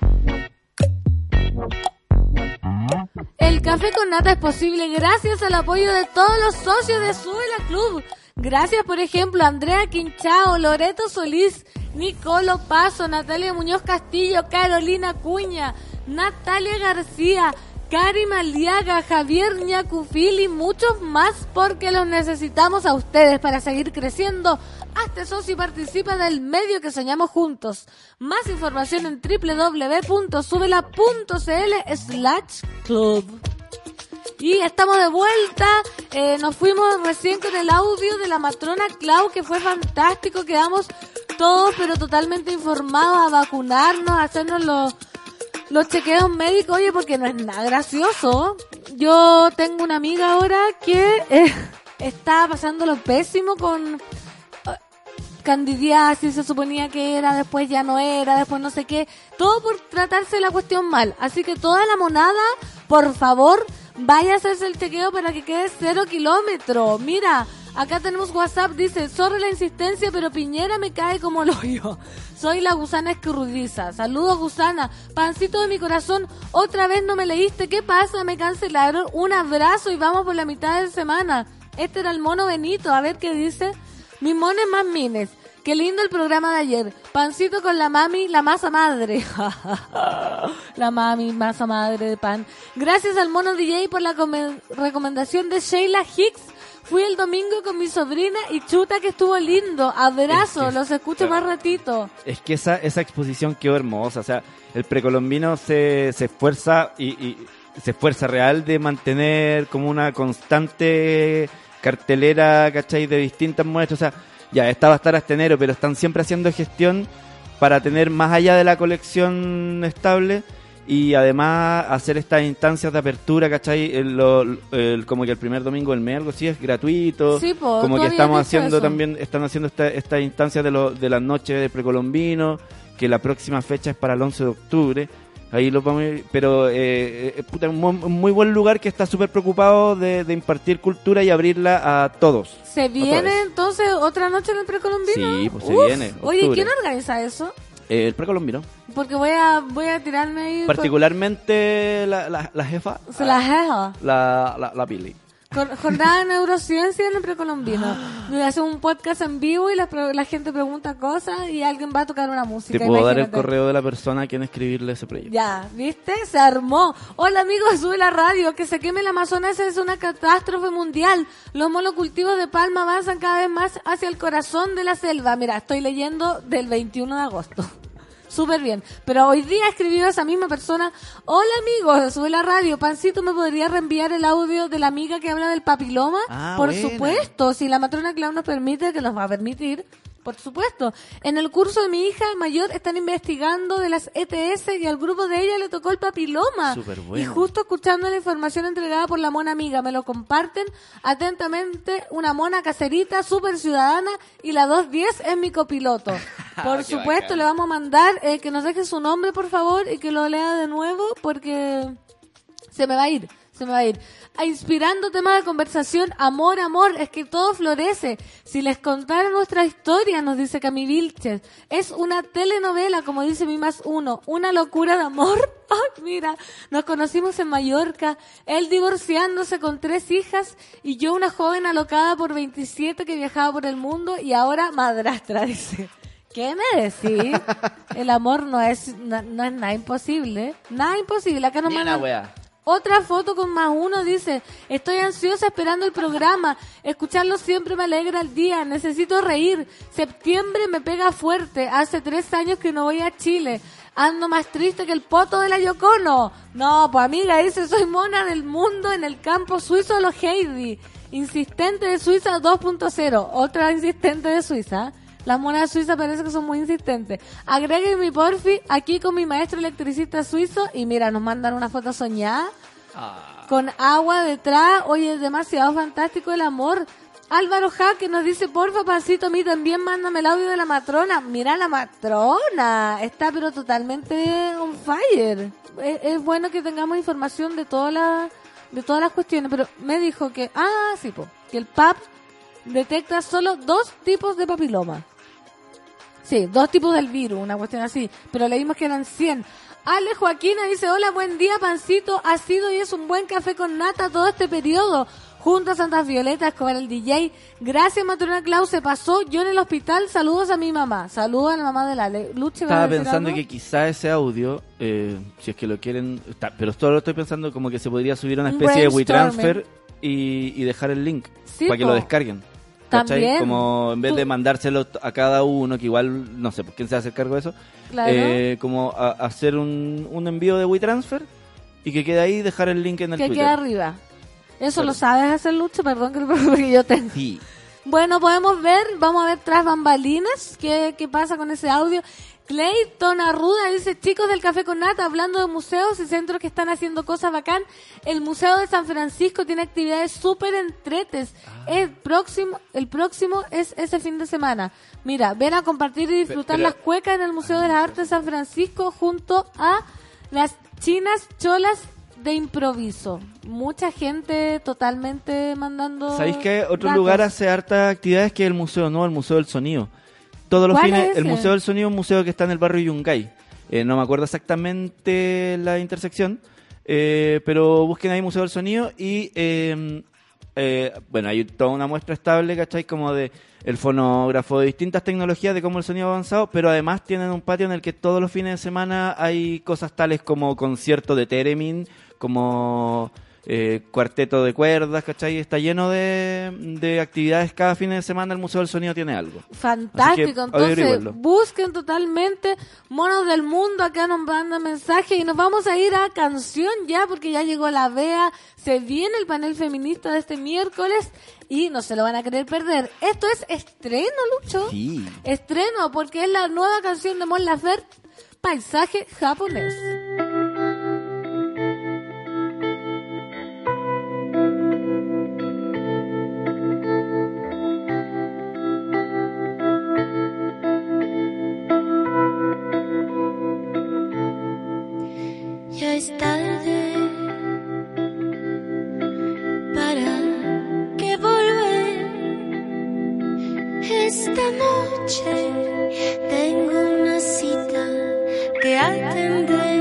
El café con nata es posible gracias al apoyo de todos los socios de Subela Club. Gracias, por ejemplo, a Andrea Quinchao, Loreto Solís, Nicolo Paso, Natalia Muñoz Castillo, Carolina Cuña, Natalia García, Cari Maliaga, Javier Ñacufil y muchos más porque los necesitamos a ustedes para seguir creciendo. Hazte socio y participa del medio que soñamos juntos. Más información en www.subela.cl slash club. Y estamos de vuelta. Eh, nos fuimos recién con el audio de la matrona Clau, que fue fantástico. Quedamos todos, pero totalmente informados a vacunarnos, a hacernos los, los chequeos médicos. Oye, porque no es nada gracioso. Yo tengo una amiga ahora que eh, está pasando lo pésimo con candidiasis, se suponía que era, después ya no era, después no sé qué. Todo por tratarse la cuestión mal. Así que toda la monada, por favor, vaya a hacerse el chequeo para que quede cero kilómetro. Mira, acá tenemos WhatsApp, dice, sorry la insistencia, pero Piñera me cae como lo yo. Soy la gusana escurridiza. Saludos, gusana. Pancito de mi corazón, otra vez no me leíste. ¿Qué pasa? Me cancelaron. Un abrazo y vamos por la mitad de semana. Este era el mono Benito. A ver qué dice. Mis mones más mimes. Qué lindo el programa de ayer. Pancito con la mami, la masa madre. la mami, masa madre de pan. Gracias al mono DJ por la come- recomendación de Sheila Hicks. Fui el domingo con mi sobrina y chuta que estuvo lindo. Abrazo, Es que- los escucho más ratito. Es que esa, esa exposición quedó hermosa. O sea, el precolombino se, se esfuerza y, y se esfuerza real de mantener como una constante cartelera, ¿cachai? De distintas muestras. O sea, ya, esta va a estar hasta enero, pero están siempre haciendo gestión para tener más allá de la colección estable y además hacer estas instancias de apertura, ¿cachai? El, como que el primer domingo del mes, algo así, es gratuito. Sí, po, como que estamos haciendo eso. también, están haciendo esta- estas instancias de, lo- de las noches de precolombino, que la próxima fecha es para el 11 de octubre. Ahí lo vamos a ir, pero eh, eh, puta, un mu- un muy buen lugar que está súper preocupado de, de impartir cultura y abrirla a todos. ¿Se viene entonces otra noche en el precolombino? Sí, pues se viene, Oye, octubre. ¿quién organiza eso? Eh, el precolombino. Porque voy a voy a tirarme ahí. con- Particularmente la, la, la jefa, la jeja. la, la, la Pili. Jornada de neurociencia en el precolombino. Hacer un podcast en vivo y la, la gente pregunta cosas y alguien va a tocar una música. Te puedo dar el correo de la persona a quien escribirle ese proyecto. Ya, ¿viste? Se armó. Hola amigos, sube la radio. Que se queme el Amazonas es una catástrofe mundial. Los monocultivos de palma avanzan cada vez más hacia el corazón de la selva. Mira, estoy leyendo del 21 de agosto. Súper bien. Pero hoy día escribió esa misma persona. Hola amigos, sube la radio. Pancito, ¿me podría reenviar el audio de la amiga que habla del papiloma? Ah, Por buena. supuesto, si la matrona Clau nos permite, que nos va a permitir. Por supuesto. En el curso de mi hija mayor están investigando de las ETS y al grupo de ella le tocó el papiloma. Súper bueno. Y justo escuchando la información entregada por la mona amiga, me lo comparten atentamente una mona caserita, súper ciudadana y la 210 es mi copiloto. Por Qué supuesto, bacán. le vamos a mandar eh, que nos deje su nombre, por favor, y que lo lea de nuevo porque se me va a ir, se me va a ir. A inspirando temas de conversación, amor, amor, es que todo florece. Si les contara nuestra historia, nos dice Cami Vilches, es una telenovela, como dice mi más uno, una locura de amor. Ay, mira, nos conocimos en Mallorca, él divorciándose con tres hijas y yo una joven alocada por 27 que viajaba por el mundo y ahora madrastra, dice. ¿Qué me decís? El amor no es, no, no es nada imposible. Nada imposible. Acá nos mandan wea. Otra foto con más uno dice, estoy ansiosa esperando el programa, escucharlo siempre me alegra el día, necesito reír, septiembre me pega fuerte, hace tres años que no voy a Chile, ando más triste que el poto de la Yocono. No, pues amiga, dice, soy mona del mundo en el campo suizo de los Heidi, insistente de Suiza 2.0, otra insistente de Suiza. Las monas de Suiza parece que son muy insistentes. Agreguen mi porfi aquí con mi maestro electricista suizo y mira, nos mandan una foto soñada con agua detrás. Oye, es demasiado fantástico el amor. Álvaro Ja que nos dice, porfa, pancito, a mí también mándame el audio de la matrona. Mira la matrona, está pero totalmente on fire. Es, es bueno que tengamos información de todas las de todas las cuestiones, pero me dijo que, ah, sí, po, que el PAP detecta solo dos tipos de papiloma. Sí, dos tipos del virus, una cuestión así. Pero leímos que eran 100. Ale Joaquina dice, hola, buen día, pancito. Ha sido y es un buen café con nata todo este periodo. Junto a Santas Violetas con el DJ. Gracias, matrona Clau. Se pasó yo en el hospital. Saludos a mi mamá. Saludos a la mamá de la Ale. Luche, ¿vas a Estaba pensando algo? que quizá ese audio, eh, si es que lo quieren, está- pero esto lo estoy pensando como que se podría subir a una Un especie de. WeTransfer y, y dejar el link Sí, para que lo descarguen. ¿Cachai? También. Como en vez de mandárselo a cada uno, que igual, no sé, ¿quién se hacer cargo de eso? Claro. Eh, como a- hacer un, un envío de WeTransfer y que quede ahí y dejar el link en el que Twitter. queda arriba. Eso lo sabes hacer, Lucho. Perdón que yo tengo. Sí. Bueno, podemos ver, vamos a ver tras bambalinas qué, qué pasa con ese audio. Clayton Arruda dice, chicos del Café con Nata, hablando de museos y centros que están haciendo cosas bacán, el Museo de San Francisco tiene actividades súper entretes. Ah. El próximo, el próximo es ese fin de semana. Mira, ven a compartir y disfrutar pero- las cuecas en el Museo de las Artes de San Francisco junto a las chinas cholas de improviso. Mucha gente totalmente mandando... ¿Sabéis que otro datos. lugar hace hartas actividades que el museo, no? El Museo del Sonido. Todos los ¿Cuál fines, es el? Museo del Sonido es un museo que está en el barrio Yungay. Eh, no me acuerdo exactamente la intersección, eh, pero busquen ahí Museo del Sonido y, eh, eh, bueno, hay toda una muestra estable, ¿cachai? Como de el fonógrafo, de distintas tecnologías, de cómo el sonido ha avanzado, pero además tienen un patio en el que todos los fines de semana hay cosas tales como concierto de Teremin, como eh, cuarteto de cuerdas, ¿cachai? Está lleno de, de actividades cada fin de semana, el Museo del Sonido tiene algo. Fantástico, que entonces busquen totalmente Monos del Mundo, acá nos mandan mensaje y nos vamos a ir a canción ya porque ya llegó la Bea, se viene el panel feminista de este miércoles y no se lo van a querer perder. Esto es estreno, Lucho. Sí. Estreno porque es la nueva canción de Mon Laferte, Paisaje japonés. Es tarde para que volver. Esta noche tengo una cita que atender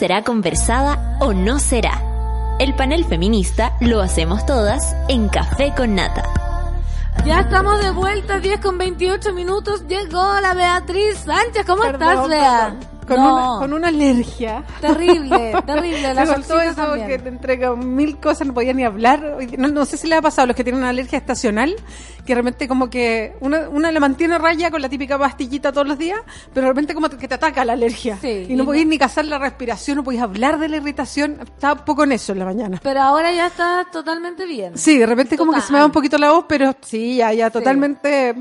será conversada o no será. El panel feminista lo hacemos todas en Café con Nata. Ya estamos de vuelta, 10 con 28 minutos. Llegó la Beatriz Sánchez. ¿Cómo Perdón, estás, Bea? perdón. Con, No. una, con una alergia. Terrible, terrible. La Me faltó solcita eso también. que te entrega mil cosas, no podía ni hablar. No sé si le ha pasado a los que tienen una alergia estacional, que realmente como que una, una le mantiene raya con la típica pastillita todos los días, pero realmente como que te ataca la alergia. y no podéis ni cazar la respiración, no podéis hablar de la irritación. Estaba un poco en eso en la mañana. Pero ahora ya estás totalmente bien. Sí, de repente como que Total. se me va un poquito la voz, pero sí, ya, ya totalmente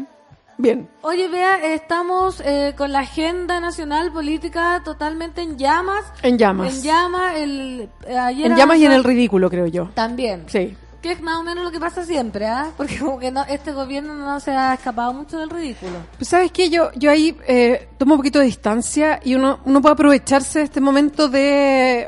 bien. Oye, Bea, estamos eh, con la agenda nacional política totalmente en llamas. En llamas. En llamas. El, eh, ayer En llamas y en el ridículo, creo yo. También. Sí. Que es más o menos lo que pasa siempre, ¿ah? Porque como que no, este gobierno no se ha escapado mucho del ridículo. Pues sabes que yo, yo ahí eh, tomo un poquito de distancia y uno, uno puede aprovecharse de este momento de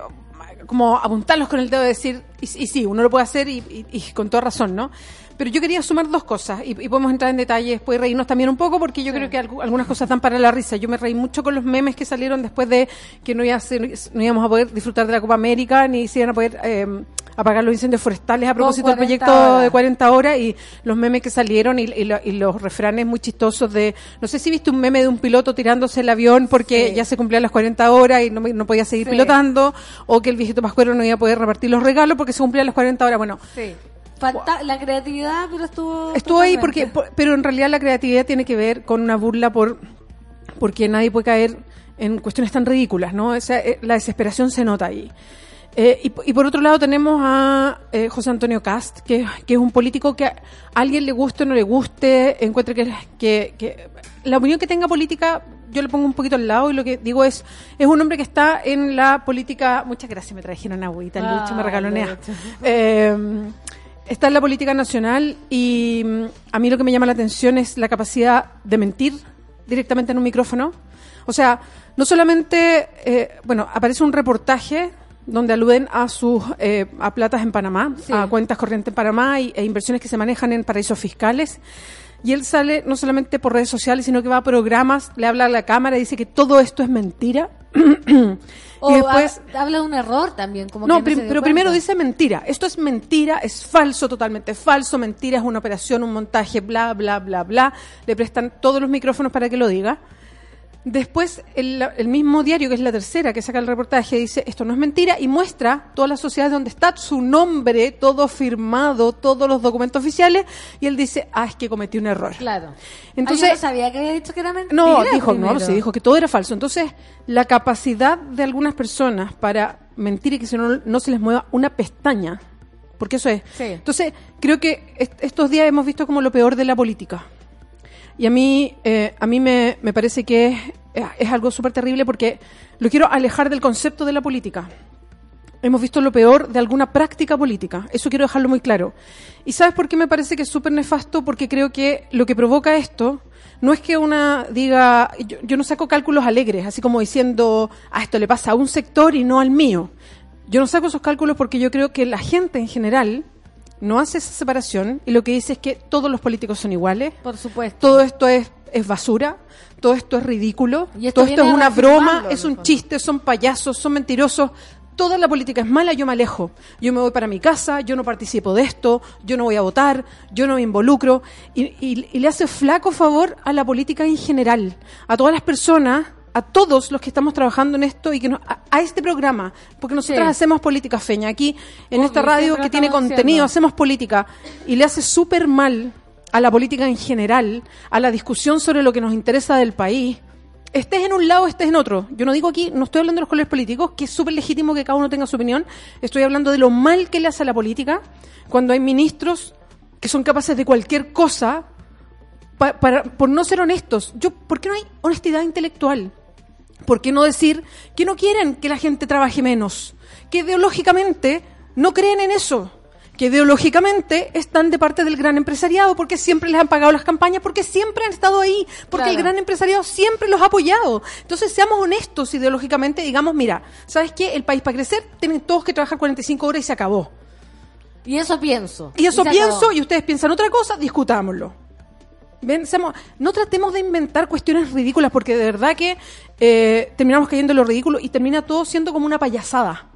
como apuntarlos con el dedo y decir, y, y sí, uno lo puede hacer y, y- y con toda razón, ¿no? Pero yo quería sumar dos cosas y, podemos entrar en detalle después reírnos también un poco porque yo creo que algu- algunas cosas dan para la risa. Yo me reí mucho con los memes que salieron después de que no, iba a ser- no íbamos a poder disfrutar de la Copa América ni se iban a poder eh, apagar los incendios forestales a propósito del 40 proyecto horas. de 40 horas y los memes que salieron y, y y los refranes muy chistosos de no sé si viste un meme de un piloto tirándose el avión porque Sí. ya se cumplían las 40 horas y no, podía seguir Sí. pilotando o que el viejito Pascuero no iba a poder repartir los regalos porque se cumplían las 40 horas bueno Sí. La creatividad, pero estuvo. estuvo ahí porque por- pero en realidad la creatividad tiene que ver con una burla por porque nadie puede caer en cuestiones tan ridículas no o sea, eh, la desesperación se nota ahí Eh, y, y por otro lado tenemos a eh, José Antonio Cast, que, que es un político que a alguien le guste o no le guste, encuentre que, que, que la opinión que tenga política yo le pongo un poquito al lado y lo que digo es, es un hombre que está en la política, muchas gracias, me trajeron agüita, el Lucho me Ah, regalonea. Eh, está en la política nacional y mm, a mí lo que me llama la atención es la capacidad de mentir directamente en un micrófono. O sea, no solamente, eh, bueno, aparece un reportaje donde aluden a sus eh, a platas en Panamá, Sí. a cuentas corrientes en Panamá y, e inversiones que se manejan en paraísos fiscales. Y él sale no solamente por redes sociales, sino que va a programas, le habla a la cámara y dice que todo esto es mentira. O y después ha- habla de un error también. Como no, que prim- pero cuenta. primero dice mentira. Esto es mentira, es falso, totalmente falso. Mentira es una operación, un montaje, bla, bla, bla, bla. Le prestan todos los micrófonos para que lo diga. Después, el, el mismo diario, que es la tercera, que saca el reportaje, dice, esto no es mentira, y muestra todas las sociedades donde está su nombre, todo firmado, todos los documentos oficiales, y él dice, ah, es que cometí un error. Claro. Entonces, Ah, yo no sabía que había dicho que era mentira. no, dijo, no, sí, dijo que todo era falso. Entonces, la capacidad de algunas personas para mentir y que si no, no se les mueva una pestaña, porque eso es. Sí. Entonces, creo que est- estos días hemos visto como lo peor de la política. Y a mí, eh, a mí me, me parece que es, es- algo súper terrible porque lo quiero alejar del concepto de la política. Hemos visto lo peor de alguna práctica política. Eso quiero dejarlo muy claro. ¿Y sabes por qué me parece que es súper nefasto? Porque creo que lo que provoca esto no es que una diga, yo, yo no saco cálculos alegres, así como diciendo, a esto le pasa a un sector y no al mío. Yo no saco esos cálculos porque yo creo que la gente en general no hace esa separación y lo que dice es que todos los políticos son iguales. Por supuesto. Todo esto es, es basura, todo esto es ridículo, Y esto todo esto es una broma, es un chiste, son payasos, son mentirosos. Toda la política es mala, yo me alejo. Yo me voy para mi casa, yo no participo de esto, yo no voy a votar, yo no me involucro. Y, y- y le hace flaco favor a la política en general, a todas las personas, a todos los que estamos trabajando en esto y que nos- a, a este programa, porque nosotros Sí. hacemos política feña aquí en Obvio, esta radio que tiene contenido, haciendo. hacemos política y le hace súper mal a la política en general, a la discusión sobre lo que nos interesa del país. Estés en un lado, estés en otro. Yo no digo aquí, no estoy hablando de los colores políticos, que es súper legítimo que cada uno tenga su opinión. Estoy hablando de lo mal que le hace a la política cuando hay ministros que son capaces de cualquier cosa pa- para, por no ser honestos. Yo, ¿Por qué no hay honestidad intelectual? ¿Por qué no decir que no quieren que la gente trabaje menos? Que ideológicamente no creen en eso. Que ideológicamente están de parte del gran empresariado porque siempre les han pagado las campañas, porque siempre han estado ahí, porque el gran empresariado siempre los ha apoyado. Entonces seamos honestos ideológicamente, digamos, mira, ¿sabes qué? El país para crecer tienen todos que trabajar 45 horas y se acabó. Y eso pienso. Y eso pienso, acabó. y ustedes piensan otra cosa, discutámoslo. Ven, no tratemos de inventar cuestiones ridículas, porque de verdad que eh, terminamos cayendo en lo ridículo y termina todo siendo como una payasada.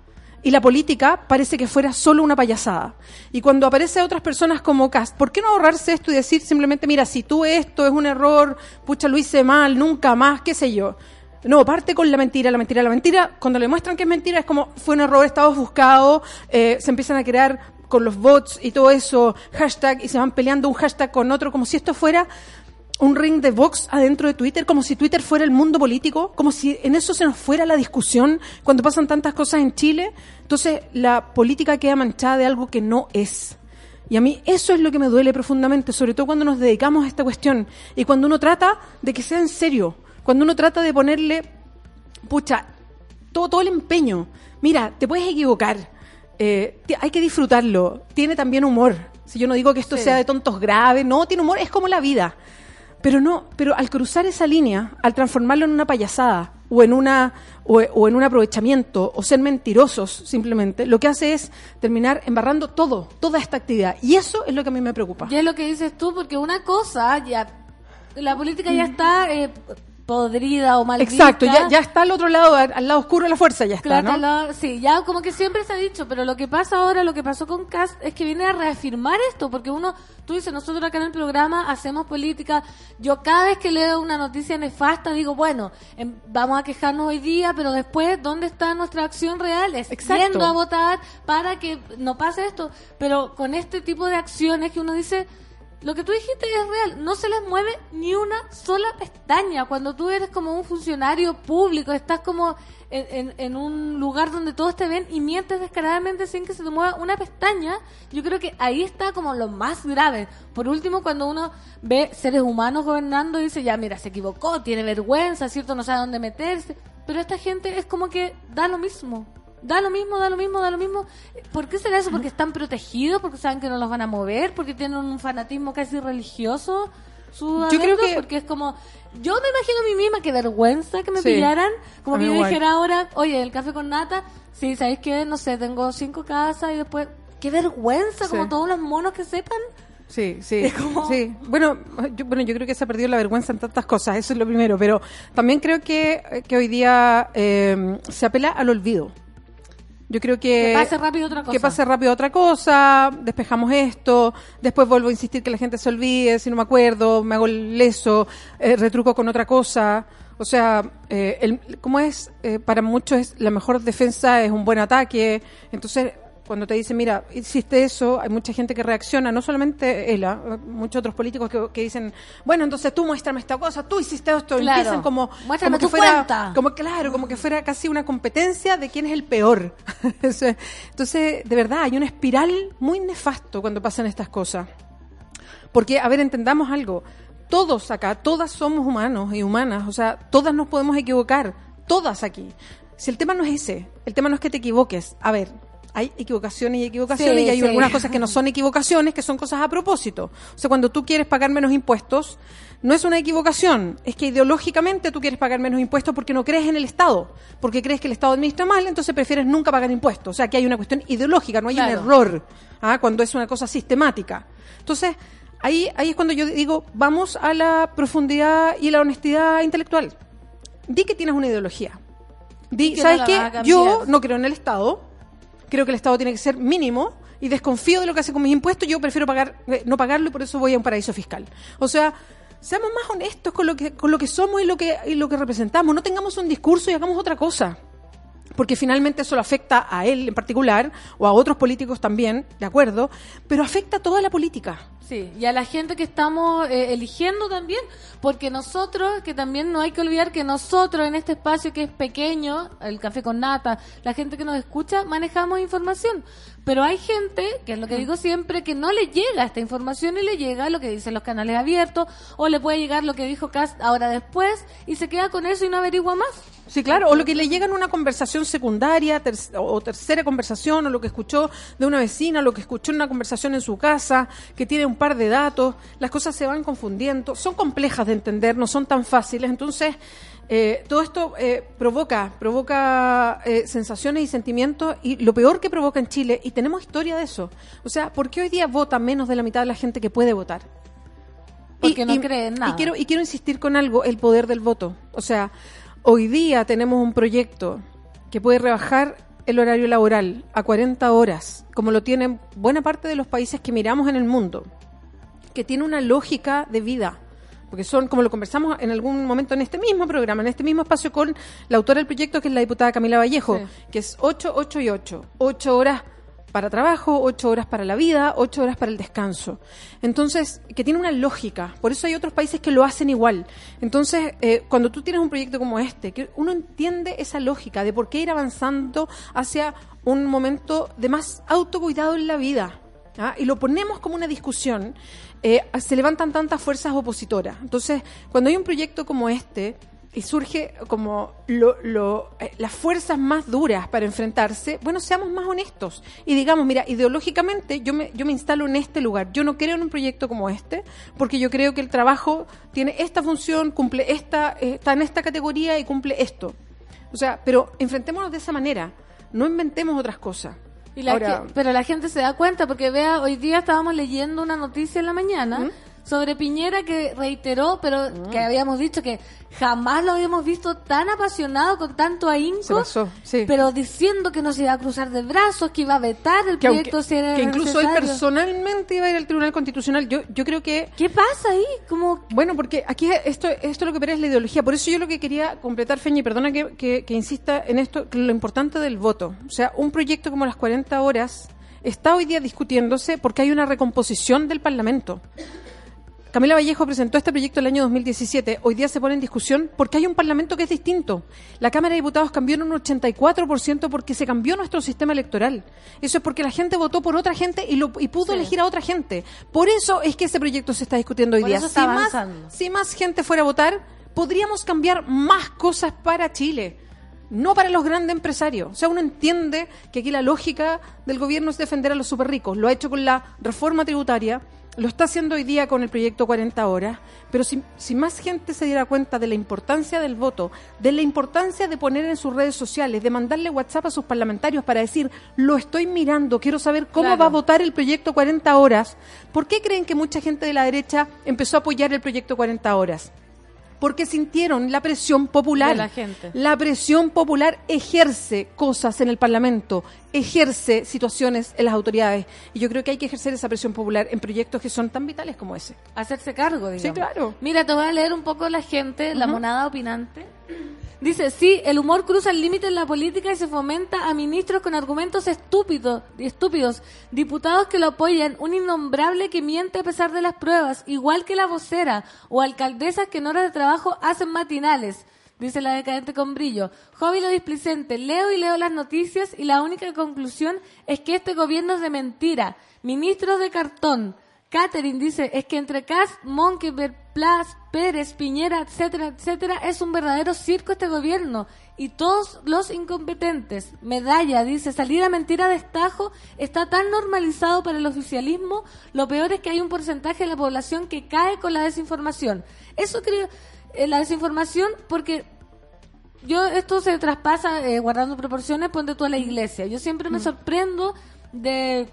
Y la política parece que fuera solo una payasada. Y cuando aparece a otras personas como Cast, ¿por qué no ahorrarse esto y decir simplemente, mira, si tú esto es un error, pucha, lo hice mal, nunca más, qué sé yo? No, parte con la mentira, la mentira, la mentira. Cuando le muestran que es mentira, es como fue un error, estaba buscado, eh, se empiezan a crear con los bots y todo eso, hashtag, y se van peleando un hashtag con otro, como si esto fuera un ring de box adentro de Twitter, como si Twitter fuera el mundo político, como si en eso se nos fuera la discusión cuando pasan tantas cosas en Chile. Entonces, la política queda manchada de algo que no es. Y a mí eso es lo que me duele profundamente, sobre todo cuando nos dedicamos a esta cuestión y cuando uno trata de que sea en serio, cuando uno trata de ponerle, pucha, todo, todo el empeño. Mira, te puedes equivocar, eh, hay que disfrutarlo, tiene también humor. Si yo no digo que esto Sí. sea de tontos graves, no, tiene humor, es como la vida. Pero no, pero al cruzar esa línea, al transformarlo en una payasada o en una o, o en un aprovechamiento o ser mentirosos simplemente, lo que hace es terminar embarrando todo, toda esta actividad. Y eso es lo que a mí me preocupa. Y es lo que dices tú, porque una cosa, ya la política ya está eh, podrida o mal Exacto, vista. ya, ya está al otro lado, al, lado oscuro de la fuerza, ya está, Claro, ¿no? la- sí, ya como que siempre se ha dicho, pero lo que pasa ahora, lo que pasó con Cast, es que viene a reafirmar esto, porque uno, tú dices, nosotros acá en el programa hacemos política, yo cada vez que leo una noticia nefasta digo, bueno, em, vamos a quejarnos hoy día, pero después, ¿dónde está nuestra acción real? Es Exacto. yendo a votar para que no pase esto, pero con este tipo de acciones que uno dice, lo que tú dijiste es real, no se les mueve ni una sola pestaña. Cuando tú eres como un funcionario público, estás como en, un lugar donde todos te ven y mientes descaradamente sin que se te mueva una pestaña, yo creo que ahí está como lo más grave. Por último, cuando uno ve seres humanos gobernando y dice, ya mira, se equivocó, tiene vergüenza, ¿cierto? No sabe dónde meterse. Pero esta gente es como que da lo mismo. Da lo mismo, da lo mismo, da lo mismo. ¿Por qué será eso? ¿Porque están protegidos? ¿Porque saben que no los van a mover? ¿Porque tienen un fanatismo casi religioso? Sus Yo creo que- Porque es como... Yo me imagino a mí misma, qué vergüenza que me Sí. pillaran. Como A que yo igual. dijera ahora, oye, el café con nata, sí, ¿sabéis qué? No sé, tengo cinco casas y después... Qué vergüenza, Sí. como todos los monos que sepan. Sí, sí. Sí. Bueno, yo, bueno, yo creo que se ha perdido la vergüenza en tantas cosas, eso es lo primero, pero también creo que, que hoy día eh, se apela al olvido. Yo creo que... Que pase rápido otra cosa. Que pase rápido otra cosa, despejamos esto, después vuelvo a insistir que la gente se olvide, si no me acuerdo, me hago el leso, eh, retruco con otra cosa. O sea, eh, el, ¿cómo es? Eh, para muchos es, la mejor defensa es un buen ataque. Entonces, cuando te dicen, mira, hiciste eso, hay mucha gente que reacciona, no solamente él, ¿ah? muchos otros políticos que, que dicen, bueno, entonces tú muéstrame esta cosa, tú hiciste esto, Claro. empiezan como, Muéstrame como que tu fuera, cuenta. como claro, como que fuera casi una competencia de quién es el peor. Entonces, de verdad, hay una espiral muy nefasto cuando pasan estas cosas. Porque, a ver, entendamos algo. Todos acá, todas somos humanos y humanas. O sea, todas nos podemos equivocar. Todas aquí. Si el tema no es ese, el tema no es que te equivoques. A ver, hay equivocaciones y equivocaciones Sí, y hay sí. algunas cosas que no son equivocaciones, que son cosas a propósito. O sea, cuando tú quieres pagar menos impuestos, no es una equivocación, es que ideológicamente tú quieres pagar menos impuestos porque no crees en el Estado, porque crees que el Estado administra mal, entonces prefieres nunca pagar impuestos. O sea, que hay una cuestión ideológica, no hay Claro. un error, ¿ah? cuando es una cosa sistemática. Entonces, ahí, ahí es cuando yo digo, vamos a la profundidad y la honestidad intelectual. Di que tienes una ideología. Di, que no ¿sabes la qué? Yo no creo en el Estado, creo que el Estado tiene que ser mínimo y desconfío de lo que hace con mis impuestos, yo prefiero pagar eh, no pagarlo y por eso voy a un paraíso fiscal. O sea, seamos más honestos con lo que con lo que somos y lo que y lo que representamos, no tengamos un discurso y hagamos otra cosa. Porque finalmente eso lo afecta a él en particular o a otros políticos también, de acuerdo, pero afecta a toda la política. Sí, y a la gente que estamos eh, eligiendo también, porque nosotros, que también no hay que olvidar que nosotros en este espacio que es pequeño, el café con nata, la gente que nos escucha, manejamos información. Pero hay gente, que es lo que digo siempre, que no le llega esta información y le llega lo que dicen los canales abiertos, o le puede llegar lo que dijo Cast ahora después, y se queda con eso y no averigua más. Sí, claro, o lo que le llega en una conversación secundaria ter- o tercera conversación, o lo que escuchó de una vecina, lo que escuchó en una conversación en su casa, que tiene un par de datos, las cosas se van confundiendo, son complejas de entender, no son tan fáciles, entonces eh, todo esto eh, provoca, provoca eh, sensaciones y sentimientos, y lo peor que provoca en Chile, y tenemos historia de eso, o sea, ¿por qué hoy día vota menos de la mitad de la gente que puede votar? Porque no cree en nada. Y quiero, y quiero insistir con algo, el poder del voto. O sea, hoy día tenemos un proyecto que puede rebajar el horario laboral a 40 horas, como lo tienen buena parte de los países que miramos en el mundo, que tiene una lógica de vida. Porque son, como lo conversamos en algún momento en este mismo programa, en este mismo espacio con la autora del proyecto, que es la diputada Camila Vallejo, Sí. que es 8, 8 y 8. 8 horas para trabajo, ocho horas para la vida, ocho horas para el descanso. Entonces, que tiene una lógica. Por eso hay otros países que lo hacen igual. Entonces, eh, cuando tú tienes un proyecto como este, que uno entiende esa lógica de por qué ir avanzando hacia un momento de más autocuidado en la vida. ¿ah? Y lo ponemos como una discusión, eh, se levantan tantas fuerzas opositoras. Entonces, cuando hay un proyecto como este, y surge como eh, las fuerzas más duras para enfrentarse, bueno, seamos más honestos y digamos, mira, ideológicamente yo me, yo me instalo en este lugar, yo no creo en un proyecto como este, porque yo creo que el trabajo tiene esta función, cumple esta, eh, está en esta categoría y cumple esto. O sea, pero enfrentémonos de esa manera, no inventemos otras cosas. Y la Ahora- que- pero la gente se da cuenta porque vea, hoy día estábamos leyendo una noticia en la mañana ¿Mm? Sobre Piñera que reiteró, pero que habíamos dicho que jamás lo habíamos visto tan apasionado con tanto ahínco, Se pasó, sí. pero diciendo que no se iba a cruzar de brazos, que iba a vetar el que, aunque- proyecto si era que incluso él necesario. personalmente iba a ir al Tribunal Constitucional. Yo, yo creo que... ¿Qué pasa ahí? Como... Bueno, porque aquí esto, esto lo que opera es la ideología. Por eso yo lo que quería completar, Feña, y perdona que, que- que insista en esto, que lo importante del voto. O sea, un proyecto como las 40 horas está hoy día discutiéndose porque hay una recomposición del Parlamento. Camila Vallejo presentó este proyecto el año 2017. Hoy día se pone en discusión porque hay un parlamento que es distinto. La Cámara de Diputados cambió en un 84% porque se cambió nuestro sistema electoral. Eso es porque la gente votó por otra gente y, lo, y pudo elegir a otra gente. Por eso es que ese proyecto se está discutiendo hoy Por día. eso está si, más, si más gente fuera a votar, podríamos cambiar más cosas para Chile. No para los grandes empresarios. O sea, uno entiende que aquí la lógica del gobierno es defender a los super ricos. Lo ha hecho con la reforma tributaria, lo está haciendo hoy día con el proyecto 40 horas, pero si, si más gente se diera cuenta de la importancia del voto, de la importancia de poner en sus redes sociales, de mandarle WhatsApp a sus parlamentarios para decir, lo estoy mirando, quiero saber cómo Claro. va a votar el proyecto 40 horas, ¿por qué creen que mucha gente de la derecha empezó a apoyar el proyecto 40 horas? Porque sintieron la presión popular. De la gente. La presión popular ejerce cosas en el Parlamento, ejerce situaciones en las autoridades. Y yo creo que hay que ejercer esa presión popular en proyectos que son tan vitales como ese. Hacerse cargo, digamos. Sí, claro. Mira, te voy a leer un poco la gente, la monada opinante. Dice, sí, el humor cruza el límite en la política y se fomenta a ministros con argumentos estúpidos, estúpidos, diputados que lo apoyan, un innombrable que miente a pesar de las pruebas, igual que la vocera, o alcaldesas que en horas de trabajo hacen matinales. Dice la decadente con brillo. Jóvilo displicente, leo y leo las noticias y la única conclusión es que este gobierno es de mentira. Ministros de cartón. Catherine dice, es que entre Cast, Monkeberg, Plas, Pérez, Piñera, etcétera, etcétera, es un verdadero circo este gobierno. Y todos los incompetentes. Medalla dice, salir a mentira de estajo está tan normalizado para el oficialismo, lo peor es que hay un porcentaje de la población que cae con la desinformación. Eso creo, la desinformación, porque yo esto se traspasa eh, guardando proporciones, ponte tú a la iglesia. Yo siempre me sorprendo de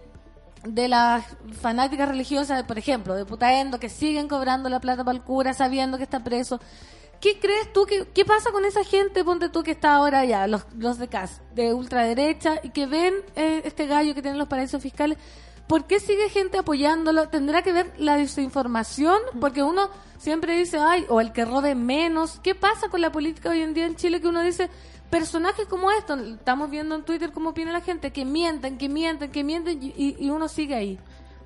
de las fanáticas religiosas, por ejemplo, de Putaendo, que siguen cobrando la plata para el cura sabiendo que está preso. ¿Qué crees tú? que ¿Qué pasa con esa gente, ponte tú, que está ahora ya, los, los de CAS, de ultraderecha, y que ven eh, este gallo que tienen los paraísos fiscales? ¿Por qué sigue gente apoyándolo? ¿Tendrá que ver la desinformación? Porque uno siempre dice, ay, o el que robe menos. ¿Qué pasa con la política hoy en día en Chile que uno dice, personajes como estos, estamos viendo en Twitter cómo opina la gente, que mienten, que mienten, que mienten, y, y uno sigue ahí.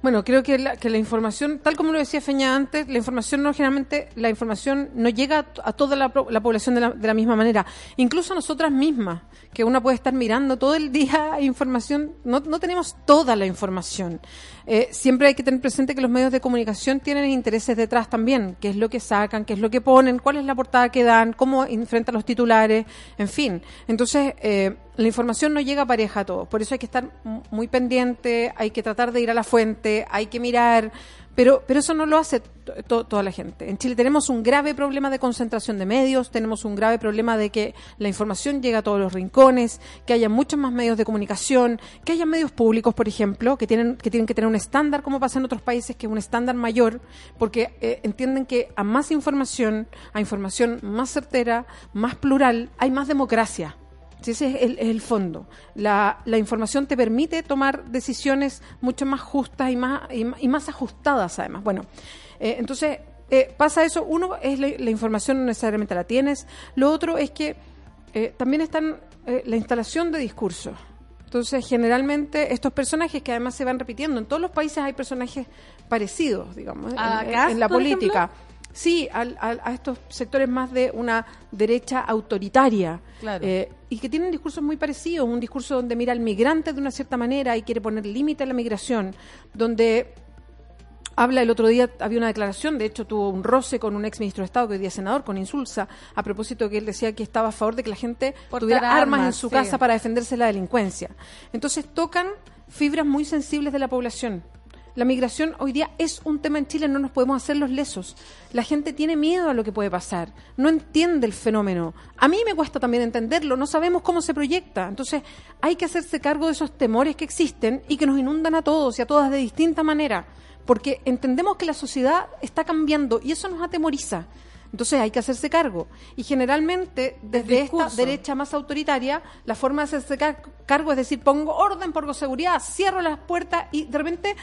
Bueno, creo que la, que la información, tal como lo decía Feña antes, la información no generalmente, la información no llega a, toda la, la población de la, de la misma manera. Incluso a nosotras mismas, que una puede estar mirando todo el día información, no, no tenemos toda la información. Eh, siempre hay que tener presente que los medios de comunicación tienen intereses detrás también, qué es lo que sacan, qué es lo que ponen, cuál es la portada que dan, cómo enfrentan los titulares, en fin. Entonces, eh, la información no llega pareja a todos, por eso hay que estar muy pendiente, hay que tratar de ir a la fuente, hay que mirar, pero, pero eso no lo hace to- to- toda la gente. En Chile tenemos un grave problema de concentración de medios, tenemos un grave problema de que la información llega a todos los rincones, que haya muchos más medios de comunicación, que haya medios públicos, por ejemplo, que tienen que, tienen que tener un estándar, como pasa en otros países, que es un estándar mayor, porque eh, entienden que a más información, a información más certera, más plural, hay más democracia. Sí, ese es el, el fondo. La, la información te permite tomar decisiones mucho más justas y más, y, más ajustadas, además. Bueno, eh, entonces eh, pasa eso. Uno es la, la información no necesariamente la tienes. Lo otro es que eh, también están eh, la instalación de discursos. Entonces, generalmente estos personajes que además se van repitiendo, en todos los países hay personajes parecidos, digamos, en- ¿A en, la política. Sí, al- al- a estos sectores más de una derecha autoritaria. Claro. Eh, y que tienen discursos muy parecidos, un discurso donde mira al migrante de una cierta manera y quiere poner límite a la migración, donde habla el otro día, había una declaración, de hecho tuvo un roce con un ex ministro de Estado que hoy día es senador, con Insulza, a propósito de que él decía que estaba a favor de que la gente Portar tuviera armas, en su sí. casa para defenderse de la delincuencia. Entonces tocan fibras muy sensibles de la población. La migración hoy día es un tema en Chile, no nos podemos hacer los lesos. La gente tiene miedo a lo que puede pasar, no entiende el fenómeno. A mí me cuesta también entenderlo, no sabemos cómo se proyecta. Entonces hay que hacerse cargo de esos temores que existen y que nos inundan a todos y a todas de distinta manera, porque entendemos que la sociedad está cambiando y eso nos atemoriza. Entonces hay que hacerse cargo. Y generalmente, desde esta derecha más autoritaria, la forma de hacerse car- cargo es decir, pongo orden, pongo seguridad, cierro las puertas y de repente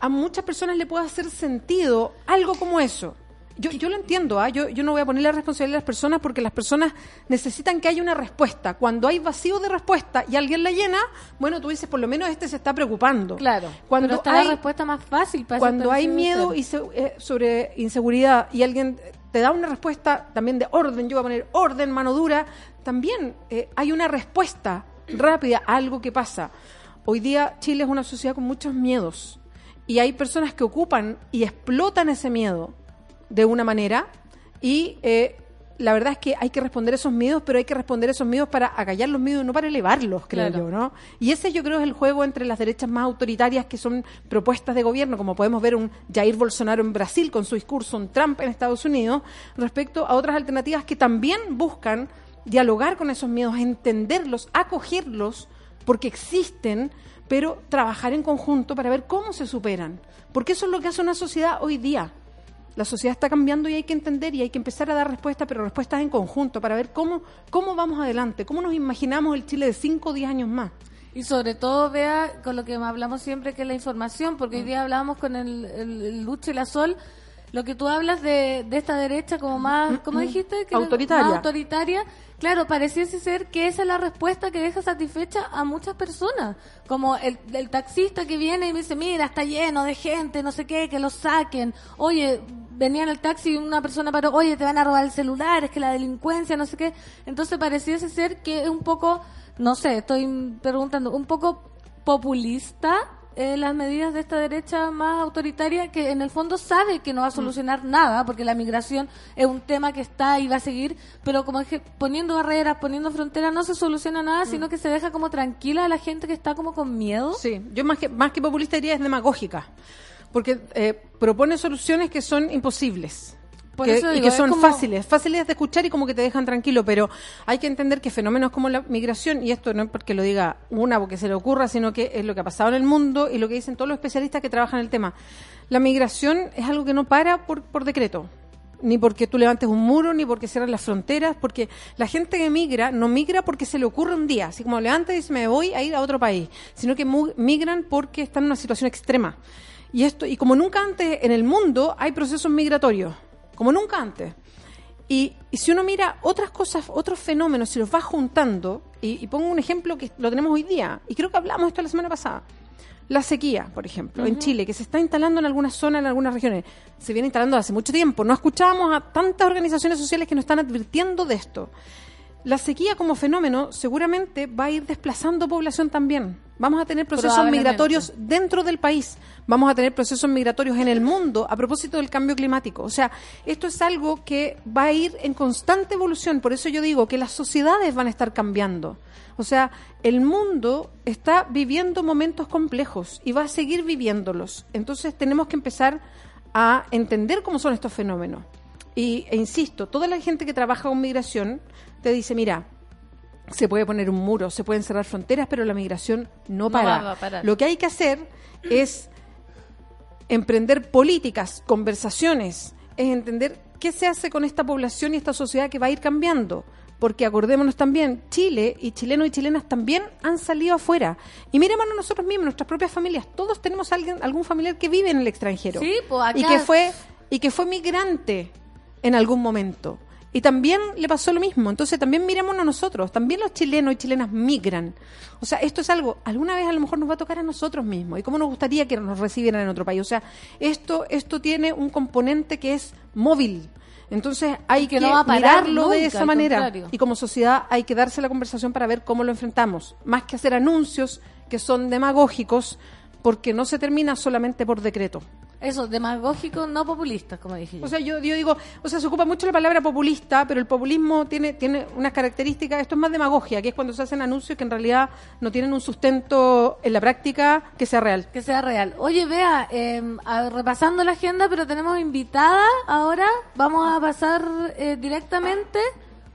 a muchas personas le puede hacer sentido algo como eso. yo, yo lo entiendo, ¿ah? yo, yo no voy a poner la responsabilidad a las personas porque las personas necesitan que haya una respuesta. Cuando hay vacío de respuesta y alguien la llena, bueno, tú dices, por lo menos este se está preocupando. Claro. Cuando pero está hay, la respuesta más fácil para cuando hay miedo y se- eh, sobre inseguridad y alguien te da una respuesta también de orden, yo voy a poner orden, mano dura, también eh, hay una respuesta rápida a algo que pasa. Hoy día Chile es una sociedad con muchos miedos y hay personas que ocupan y explotan ese miedo de una manera y eh, la verdad es que hay que responder esos miedos, pero hay que responder esos miedos para acallar los miedos, no para elevarlos, creo Claro. yo, ¿no? Y ese yo creo es el juego entre las derechas más autoritarias que son propuestas de gobierno, como podemos ver un Jair Bolsonaro en Brasil con su discurso, un Trump en Estados Unidos, respecto a otras alternativas que también buscan dialogar con esos miedos, entenderlos, acogerlos, porque existen, pero trabajar en conjunto para ver cómo se superan. Porque eso es lo que hace una sociedad hoy día. La sociedad está cambiando y hay que entender y hay que empezar a dar respuestas, pero respuestas en conjunto para ver cómo, cómo vamos adelante, cómo nos imaginamos el Chile de 5 o 10 años más. Y sobre todo, vea, con lo que hablamos siempre, que es la información, porque hoy día hablábamos con el, el, y la Sol, lo que tú hablas de, de esta derecha como más, ¿cómo dijiste? Que Mm, Autoritaria. Más autoritaria. Claro, pareciese ser que esa es la respuesta que deja satisfecha a muchas personas. Como el, el taxista que viene y me dice, mira, está lleno de gente, no sé qué, que lo saquen. Oye, venía en el taxi y una persona paró, oye, te van a robar el celular, es que la delincuencia, no sé qué. Entonces pareciese ser que es un poco, no sé, estoy preguntando, un poco populista eh, las medidas de esta derecha más autoritaria que en el fondo sabe que no va a solucionar nada porque la migración es un tema que está y va a seguir pero como dije poniendo barreras poniendo fronteras no se soluciona nada sino que se deja como tranquila a la gente que está como con miedo. Sí, yo más que, más que populista diría es demagógica, porque eh, propone soluciones que son imposibles. Por que- eso y que son como- fáciles, fáciles de escuchar y como que te dejan tranquilo, pero hay que entender que fenómenos como la migración, y esto no es porque lo diga una porque se le ocurra, sino que es lo que ha pasado en el mundo y lo que dicen todos los especialistas que trabajan en el tema. La migración es algo que no para por, por decreto, ni porque tú levantes un muro, ni porque cierres las fronteras, porque la gente que migra no migra porque se le ocurre un día, así como levanta y dice me voy a ir a otro país, sino que migran porque están en una situación extrema. Y esto y como nunca antes en el mundo hay procesos migratorios, como nunca antes. Y, y si uno mira otras cosas, otros fenómenos, si los va juntando, y, y pongo un ejemplo que lo tenemos hoy día, y creo que hablamos esto la semana pasada, la sequía, por ejemplo, en. Chile, que se está instalando en algunas zonas, en algunas regiones, se viene instalando hace mucho tiempo. No escuchábamos a tantas organizaciones sociales que nos están advirtiendo de esto. La sequía como fenómeno seguramente va a ir desplazando población también. Vamos a tener procesos migratorios dentro del país. Vamos a tener procesos migratorios en el mundo a propósito del cambio climático. O sea, esto es algo que va a ir en constante evolución. Por eso yo digo que las sociedades van a estar cambiando. O sea, el mundo está viviendo momentos complejos y va a seguir viviéndolos. Entonces tenemos que empezar a entender cómo son estos fenómenos. Y, e insisto, toda la gente que trabaja con migración te dice, mira, se puede poner un muro, se pueden cerrar fronteras, pero la migración no No para. va a parar. Lo que hay que hacer es emprender políticas, conversaciones, es entender qué se hace con esta población y esta sociedad que va a ir cambiando. Porque acordémonos también, Chile y chilenos y chilenas también han salido afuera. Y miremos nosotros mismos, nuestras propias familias. Todos tenemos alguien, algún familiar que vive en el extranjero. Sí, pues acá- Y que fue, y que fue migrante en algún momento. Y también le pasó lo mismo. Entonces también mirémonos nosotros. También los chilenos y chilenas migran. O sea, esto es algo, alguna vez a lo mejor nos va a tocar a nosotros mismos. Y cómo nos gustaría que nos recibieran en otro país. O sea, esto, esto tiene un componente que es móvil. Entonces hay Y que que, no va a parar mirarlo de esa manera. contrario. Y como sociedad hay que darse la conversación para ver cómo lo enfrentamos. Más que hacer anuncios que son demagógicos, porque no se termina solamente por decreto. Eso demagógico no populista como dije yo O sea, yo, yo digo, o sea, se ocupa mucho la palabra populista, pero el populismo tiene, tiene unas características, esto es más demagogia, que es cuando se hacen anuncios que en realidad no tienen un sustento en la práctica que sea real. que sea real. Oye, vea, eh, repasando la agenda, pero tenemos invitada ahora. Vamos a pasar eh, directamente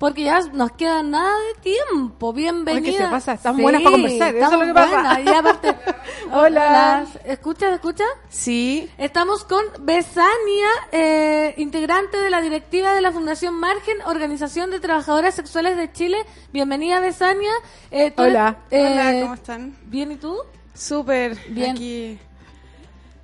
porque ya nos queda nada de tiempo. Bienvenida. ¿qué se pasa? Están buenas para conversar, eso es lo que pasa. Y aparte, Hola. ¿Escucha, escucha? Sí. Estamos con Besania, eh, integrante de la directiva de la Fundación Margen, Organización de Trabajadoras Sexuales de Chile. Bienvenida, Besania. Eh, Hola. eres- Hola, eh, ¿cómo están? Bien, ¿y tú? Súper. Bien. Aquí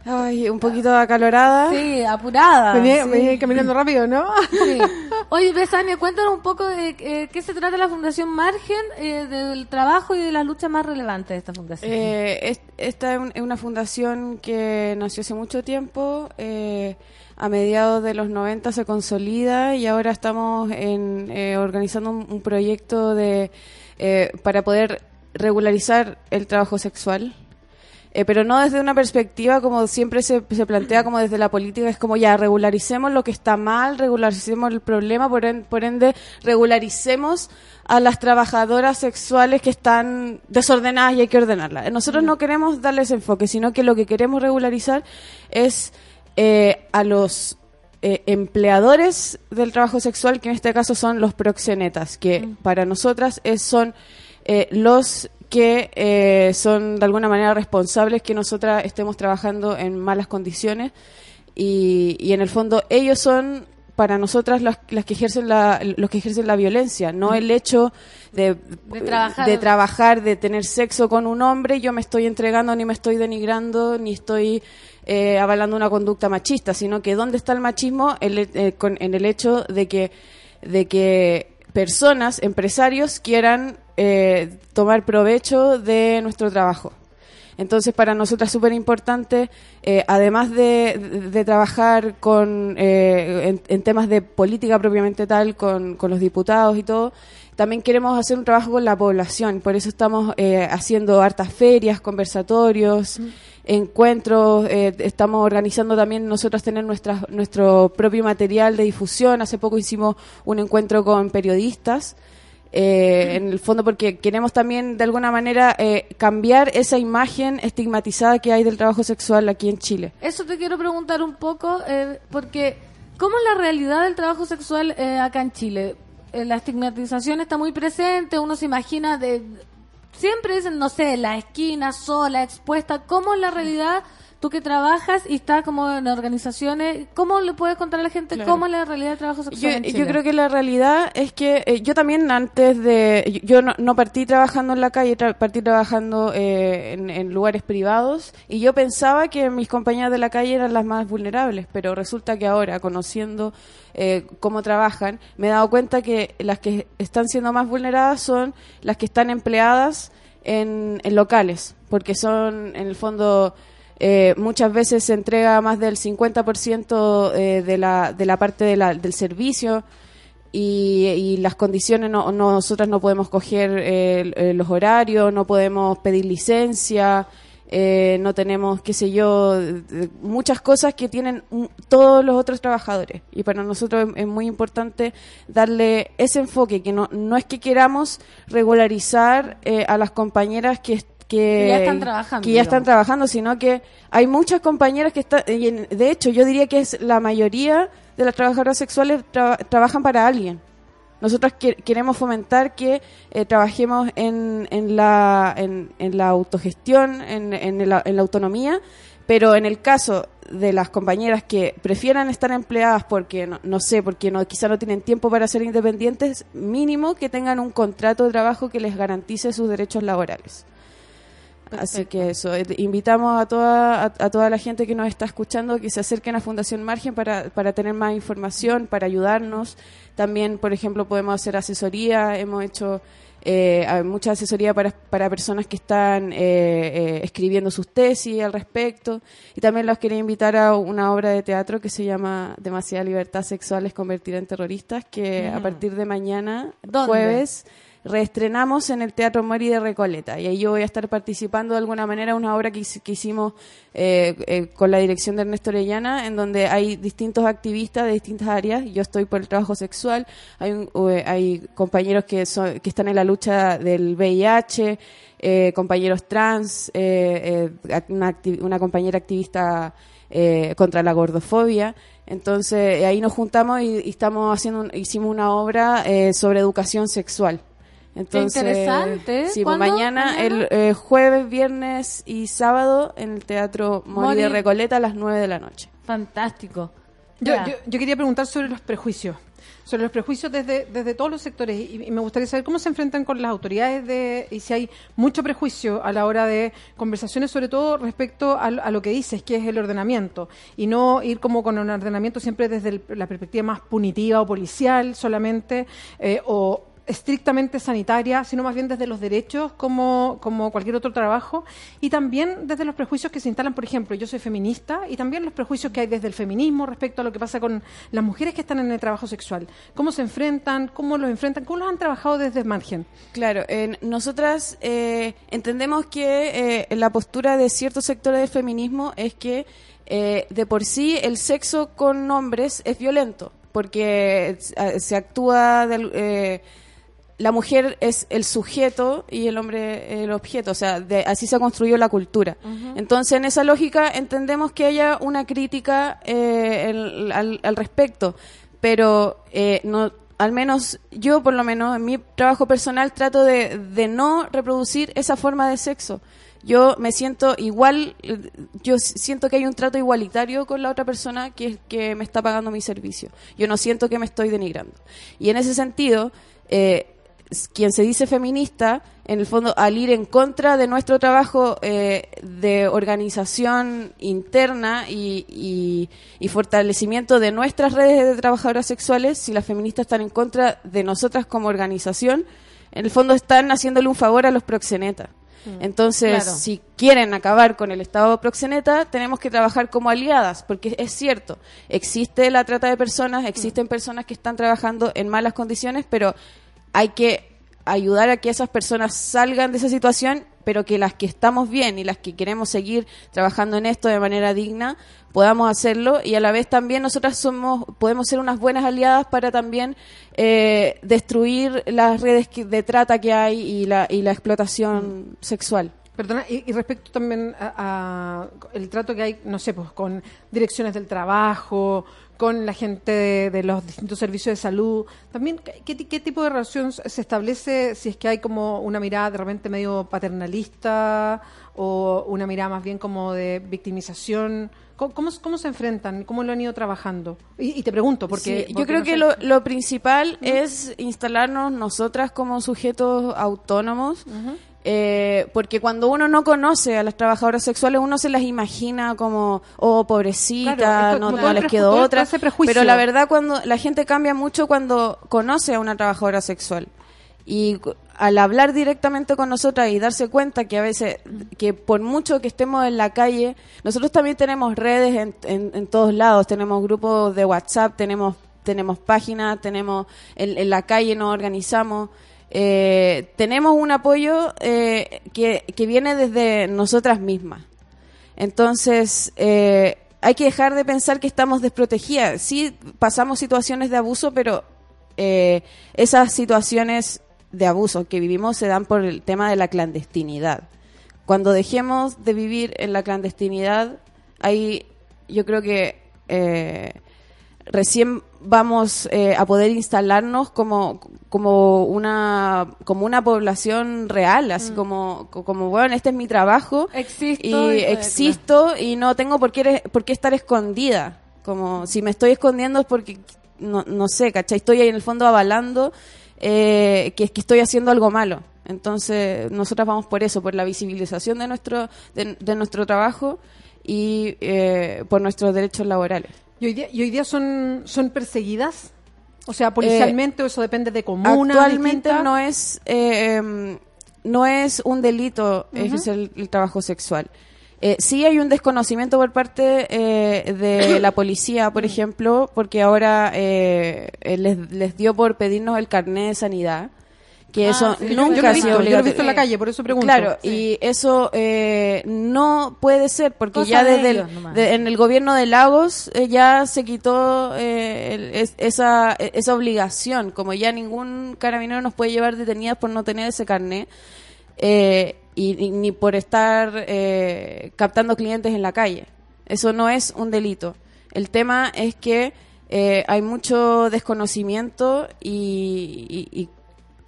Ay, un poquito acalorada. Sí, apurada. Venía, sí. venía caminando rápido, ¿no? Sí. Oye, Besania, cuéntanos un poco de eh, qué se trata la Fundación Margen, eh, del trabajo y de las luchas más relevantes de esta fundación. Eh, es- esta es un- es una fundación que nació hace mucho tiempo. eh, a mediados de los 90 se consolida y ahora estamos en, eh, organizando un, un proyecto de eh, para poder regularizar el trabajo sexual. Eh, pero no desde una perspectiva como siempre se, se plantea como desde la política, es como ya regularicemos lo que está mal, regularicemos el problema, por, en- por ende regularicemos a las trabajadoras sexuales que están desordenadas y hay que ordenarlas. Nosotros no queremos darles enfoque, sino que lo que queremos regularizar es eh, a los eh, empleadores del trabajo sexual, que en este caso son los proxenetas, que para nosotras es, son eh, los que eh, son de alguna manera responsables que nosotras estemos trabajando en malas condiciones y, y en el fondo ellos son para nosotras las, las que ejercen la, los que ejercen la violencia, no el hecho de, De trabajar. de trabajar, de tener sexo con un hombre, yo me estoy entregando, ni me estoy denigrando, ni estoy eh, avalando una conducta machista, sino que dónde está el machismo El- eh, con- en el hecho de que, de que personas, empresarios, quieran eh, tomar provecho de nuestro trabajo. Entonces, para nosotras es súper importante, eh, además de, de- de trabajar con, eh, en, en temas de política propiamente tal, con, con los diputados y todo, también queremos hacer un trabajo con la población. Por eso estamos eh, haciendo hartas ferias, conversatorios, encuentros. eh, estamos organizando también nosotros tener nuestras, nuestro propio material de difusión. Hace poco hicimos un encuentro con periodistas. Eh, en el fondo porque queremos también de alguna manera eh, cambiar esa imagen estigmatizada que hay del trabajo sexual aquí en Chile. Eso te quiero preguntar un poco, eh, porque ¿cómo es la realidad del trabajo sexual eh, acá en Chile? Eh, la estigmatización está muy presente, uno se imagina de... Siempre dicen, no sé, la esquina, sola, expuesta. ¿Cómo es la realidad? Tú que trabajas y estás como en organizaciones, ¿cómo le puedes contar a la gente Claro. cómo es la realidad del trabajo Yo, sexual yo Chile? creo que la realidad es que eh, yo también antes de... Yo no, no partí trabajando en la calle, tra- partí trabajando eh, en, en lugares privados y yo pensaba que mis compañeras de la calle eran las más vulnerables, pero resulta que ahora, conociendo eh, cómo trabajan, me he dado cuenta que las que están siendo más vulneradas son las que están empleadas en, en locales, porque son en el fondo... Eh, muchas veces se entrega más del 50% eh, de, la, de la parte del servicio y, y las condiciones, no, no- nosotras no podemos coger eh, eh, los horarios, no podemos pedir licencia, eh, no tenemos, qué sé yo, muchas cosas que tienen todos los otros trabajadores. Y para nosotros es, muy importante darle ese enfoque, que no, no es que queramos regularizar eh, a las compañeras que que, Que ya están trabajando, que ya están digamos. trabajando, sino que hay muchas compañeras que están, y en- de hecho yo diría que es la mayoría de las trabajadoras sexuales tra- trabajan para alguien. Nosotros que- queremos fomentar que eh, trabajemos en, en, la, en, en la autogestión, en, en la, en la autonomía, pero en el caso de las compañeras que prefieran estar empleadas porque, no, no sé, porque no, quizá no tienen tiempo para ser independientes, mínimo que tengan un contrato de trabajo que les garantice sus derechos laborales. Así que eso, eh, invitamos a toda, a, a toda la gente que nos está escuchando que se acerquen a Fundación Margen para, para tener más información, para ayudarnos. También, por ejemplo, podemos hacer asesoría, hemos hecho eh, mucha asesoría para, para personas que están eh, eh, escribiendo sus tesis al respecto. Y también los quería invitar a una obra de teatro que se llama Demasiada libertad sexual es convertida en terroristas, que a Mm. partir de mañana, ¿Dónde? jueves, reestrenamos en el Teatro Mori de Recoleta. Y ahí yo voy a estar participando de alguna manera una obra que, hicimos eh, eh, con la dirección de Ernesto Orellana, en donde hay distintos activistas de distintas áreas. Yo estoy por el trabajo sexual, hay, un- eh, hay compañeros que, son, que están en la lucha del VIH, eh, compañeros trans, eh, una, compañera activista eh, contra la gordofobia. Entonces ahí nos juntamos y, y estamos haciendo, un- hicimos una obra eh, sobre educación sexual. Entonces, interesante. Sí, pues ¿Cuándo? mañana, ¿Mañana? el eh, jueves, viernes y sábado en el Teatro Mori, de Mori. Recoleta a las 9 de la noche. Fantástico. Yo, Ya. yo, yo quería preguntar sobre los prejuicios. Sobre los prejuicios desde, desde todos los sectores. Y, y me gustaría saber cómo se enfrentan con las autoridades de, y si hay mucho prejuicio a la hora de conversaciones, sobre todo respecto a, a lo que dices, que es el ordenamiento. Y no ir como con un ordenamiento siempre desde el- la perspectiva más punitiva o policial solamente, eh, o estrictamente sanitaria, sino más bien desde los derechos como, como cualquier otro trabajo y también desde los prejuicios que se instalan, por ejemplo, yo soy feminista y también los prejuicios que hay desde el feminismo respecto a lo que pasa con las mujeres que están en el trabajo sexual. ¿Cómo se enfrentan? ¿Cómo los enfrentan? ¿Cómo los han trabajado desde margen? Claro, en- nosotras eh, entendemos que eh, la postura de ciertos sectores del feminismo es que eh, de por sí el sexo con hombres es violento, porque eh, se actúa del, eh, la mujer es el sujeto y el hombre el objeto, o sea, de- así se ha construido la cultura. Entonces, en esa lógica entendemos que haya una crítica eh, el- al, al respecto, pero eh, no, al menos yo, por lo menos en mi trabajo personal, trato de, de no reproducir esa forma de sexo. Yo me siento igual, yo siento que hay un trato igualitario con la otra persona que, es- que me está pagando mi servicio. Yo no siento que me estoy denigrando. Y en ese sentido, eh, quien se dice feminista, en el fondo, al ir en contra de nuestro trabajo eh, de organización interna y, y- y fortalecimiento de nuestras redes de trabajadoras sexuales, si las feministas están en contra de nosotras como organización, en el fondo están haciéndole un favor a los proxenetas. Entonces, Claro. si quieren acabar con el Estado proxeneta, tenemos que trabajar como aliadas, porque es cierto, existe la trata de personas, existen personas que están trabajando en malas condiciones, pero hay que ayudar a que esas personas salgan de esa situación, pero que las que estamos bien y las que queremos seguir trabajando en esto de manera digna, podamos hacerlo y a la vez también nosotras somos podemos ser unas buenas aliadas para también eh, destruir las redes de trata que hay y la, y la explotación sexual. Perdona, y, y respecto también a, a el trato que hay, no sé, pues con direcciones del trabajo, con la gente de, de los distintos servicios de salud, también ¿qué, qué tipo de relación se establece si es que hay como una mirada de repente medio paternalista o una mirada más bien como de victimización? ¿Cómo, cómo, cómo se enfrentan? ¿Cómo lo han ido trabajando? Y, y te pregunto, porque... Sí, yo porque creo no que lo, lo principal es instalarnos nosotras como sujetos autónomos, eh, porque cuando uno no conoce a las trabajadoras sexuales, uno se las imagina como, oh, pobrecita, Claro, es no, no les quedó otra. Pero la verdad, cuando la gente cambia mucho cuando conoce a una trabajadora sexual. Y al hablar directamente con nosotras y darse cuenta que a veces, que por mucho que estemos en la calle, nosotros también tenemos redes en, en- en todos lados, tenemos grupos de WhatsApp, tenemos, tenemos páginas, tenemos en, en la calle nos organizamos. Eh, tenemos un apoyo eh, que, que viene desde nosotras mismas. Entonces, eh, hay que dejar de pensar que estamos desprotegidas. Sí, pasamos situaciones de abuso, pero esas situaciones de abuso que vivimos se dan por el tema de la clandestinidad. Cuando dejemos de vivir en la clandestinidad, ahí yo creo que recién vamos eh, a poder instalarnos como como una como una población real así como co- como bueno este es mi trabajo Existo y y- existo y no tengo por qué por qué estar escondida. Como si me estoy escondiendo es porque no, no sé ¿cachai? estoy ahí en el fondo avalando eh, que, que estoy haciendo algo malo. Entonces nosotras vamos por eso por la visibilización de nuestro de, de nuestro trabajo y eh, por nuestros derechos laborales ¿Y hoy día, y hoy día son, son perseguidas? O sea, policialmente, o eso depende de comuna. Eh, Actualmente distinta? no es eh, em, no es un delito Ujú. ejercer el, el trabajo sexual. Eh, sí hay un desconocimiento por parte eh, de la policía, por ejemplo, porque ahora eh, eh, les, les dio por pedirnos el carnet de sanidad, que Ah, eso sí, yo- yo nunca he ha visto, yo lo he visto en la calle, por eso pregunto. Claro, Sí. y eso eh, no puede ser, porque Cosa ya de desde el- de- en el gobierno de Lagos eh, ya se quitó eh, el- es- esa, esa obligación, como ya ningún carabinero nos puede llevar detenidas por no tener ese carnet, eh, y, y ni por estar eh, captando clientes en la calle. Eso no es un delito. El tema es que eh, hay mucho desconocimiento y, y-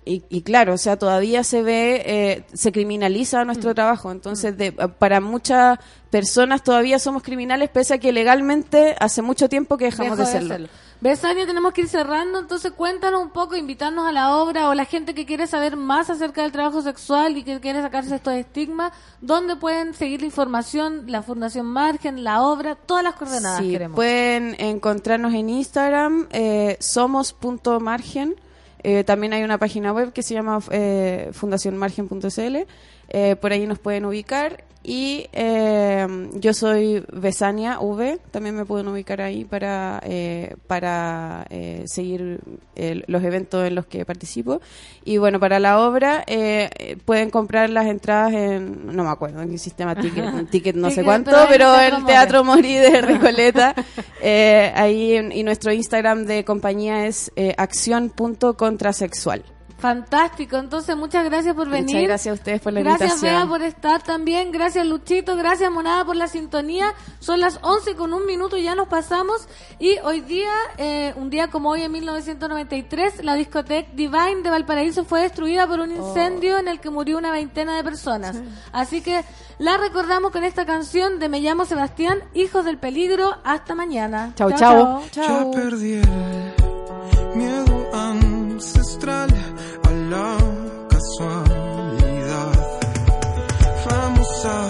y- y, claro, o sea, todavía se ve, eh, se criminaliza Mm. nuestro trabajo. Entonces, de- para muchas personas todavía somos criminales, pese a que legalmente hace mucho tiempo que dejamos de serlo. hacerlo. Besania, tenemos que ir cerrando, entonces cuéntanos un poco, invitarnos a la obra o la gente que quiere saber más acerca del trabajo sexual y que quiere sacarse estos estigmas, ¿dónde pueden seguir la información, la Fundación Margen, la obra, todas las coordenadas Sí, queremos? pueden encontrarnos en Instagram, eh, somos.margen. Eh, también hay una página web que se llama eh, fundacionmargen.cl. Eh, por ahí nos pueden ubicar. Y eh, yo soy Besania V. También me pueden ubicar ahí para, eh, para eh, seguir eh, los eventos en los que participo. Y bueno, para la obra eh, pueden comprar las entradas en, no me acuerdo, en qué sistema ticket, en ticket no sé cuánto, pero en el. Teatro Mori de Recoleta. Eh, ahí en- y nuestro Instagram de compañía es acción.contrasexual. Fantástico, entonces muchas gracias por venir. Muchas gracias a ustedes por la Gracias invitación. Bea por estar también, gracias Luchito, gracias Monada por la sintonía. Son las 11 con un minuto, ya nos pasamos. Y hoy día, eh, un día como hoy en 1993, la discoteca Divine de Valparaíso fue destruida por un incendio en el que murió una veintena de personas. Así que la recordamos con esta canción de Me llamo Sebastián, Hijos del Peligro. Hasta mañana. Chau, chau. chau. Ya perdí el miedo ancestral a la casualidad. Vamos a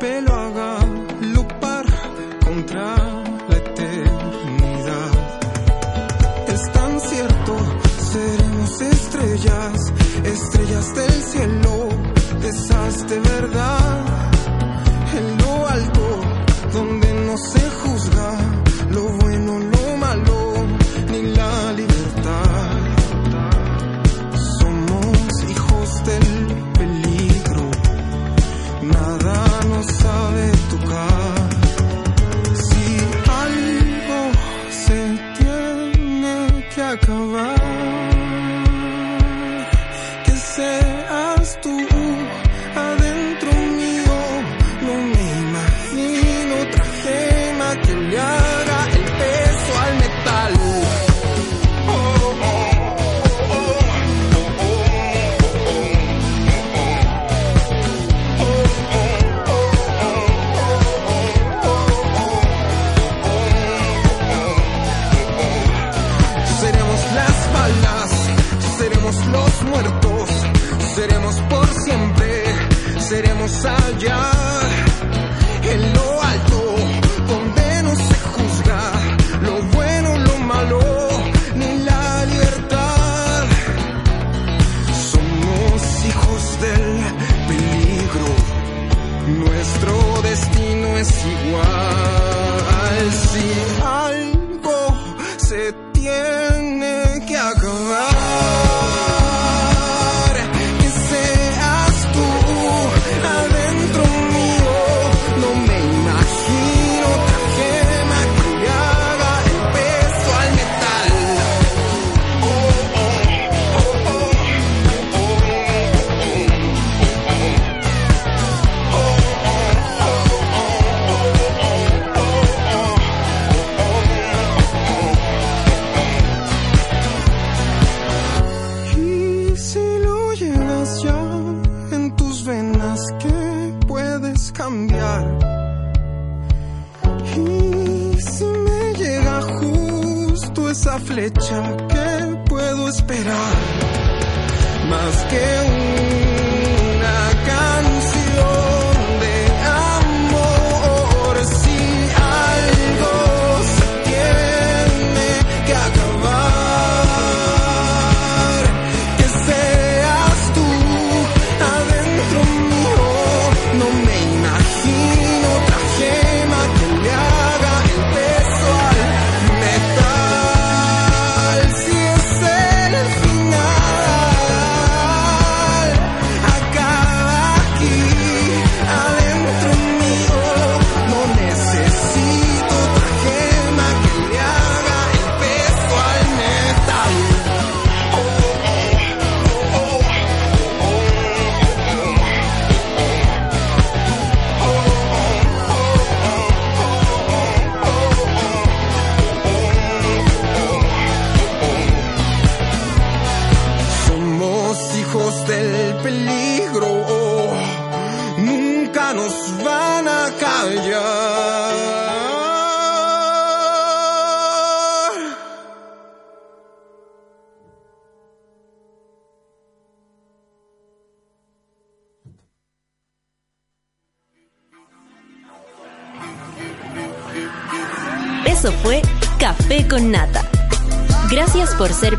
pelo a galopar contra la eternidad. Es tan cierto, seremos estrellas, estrellas del cielo, esas de verdad. Tiene que acabar,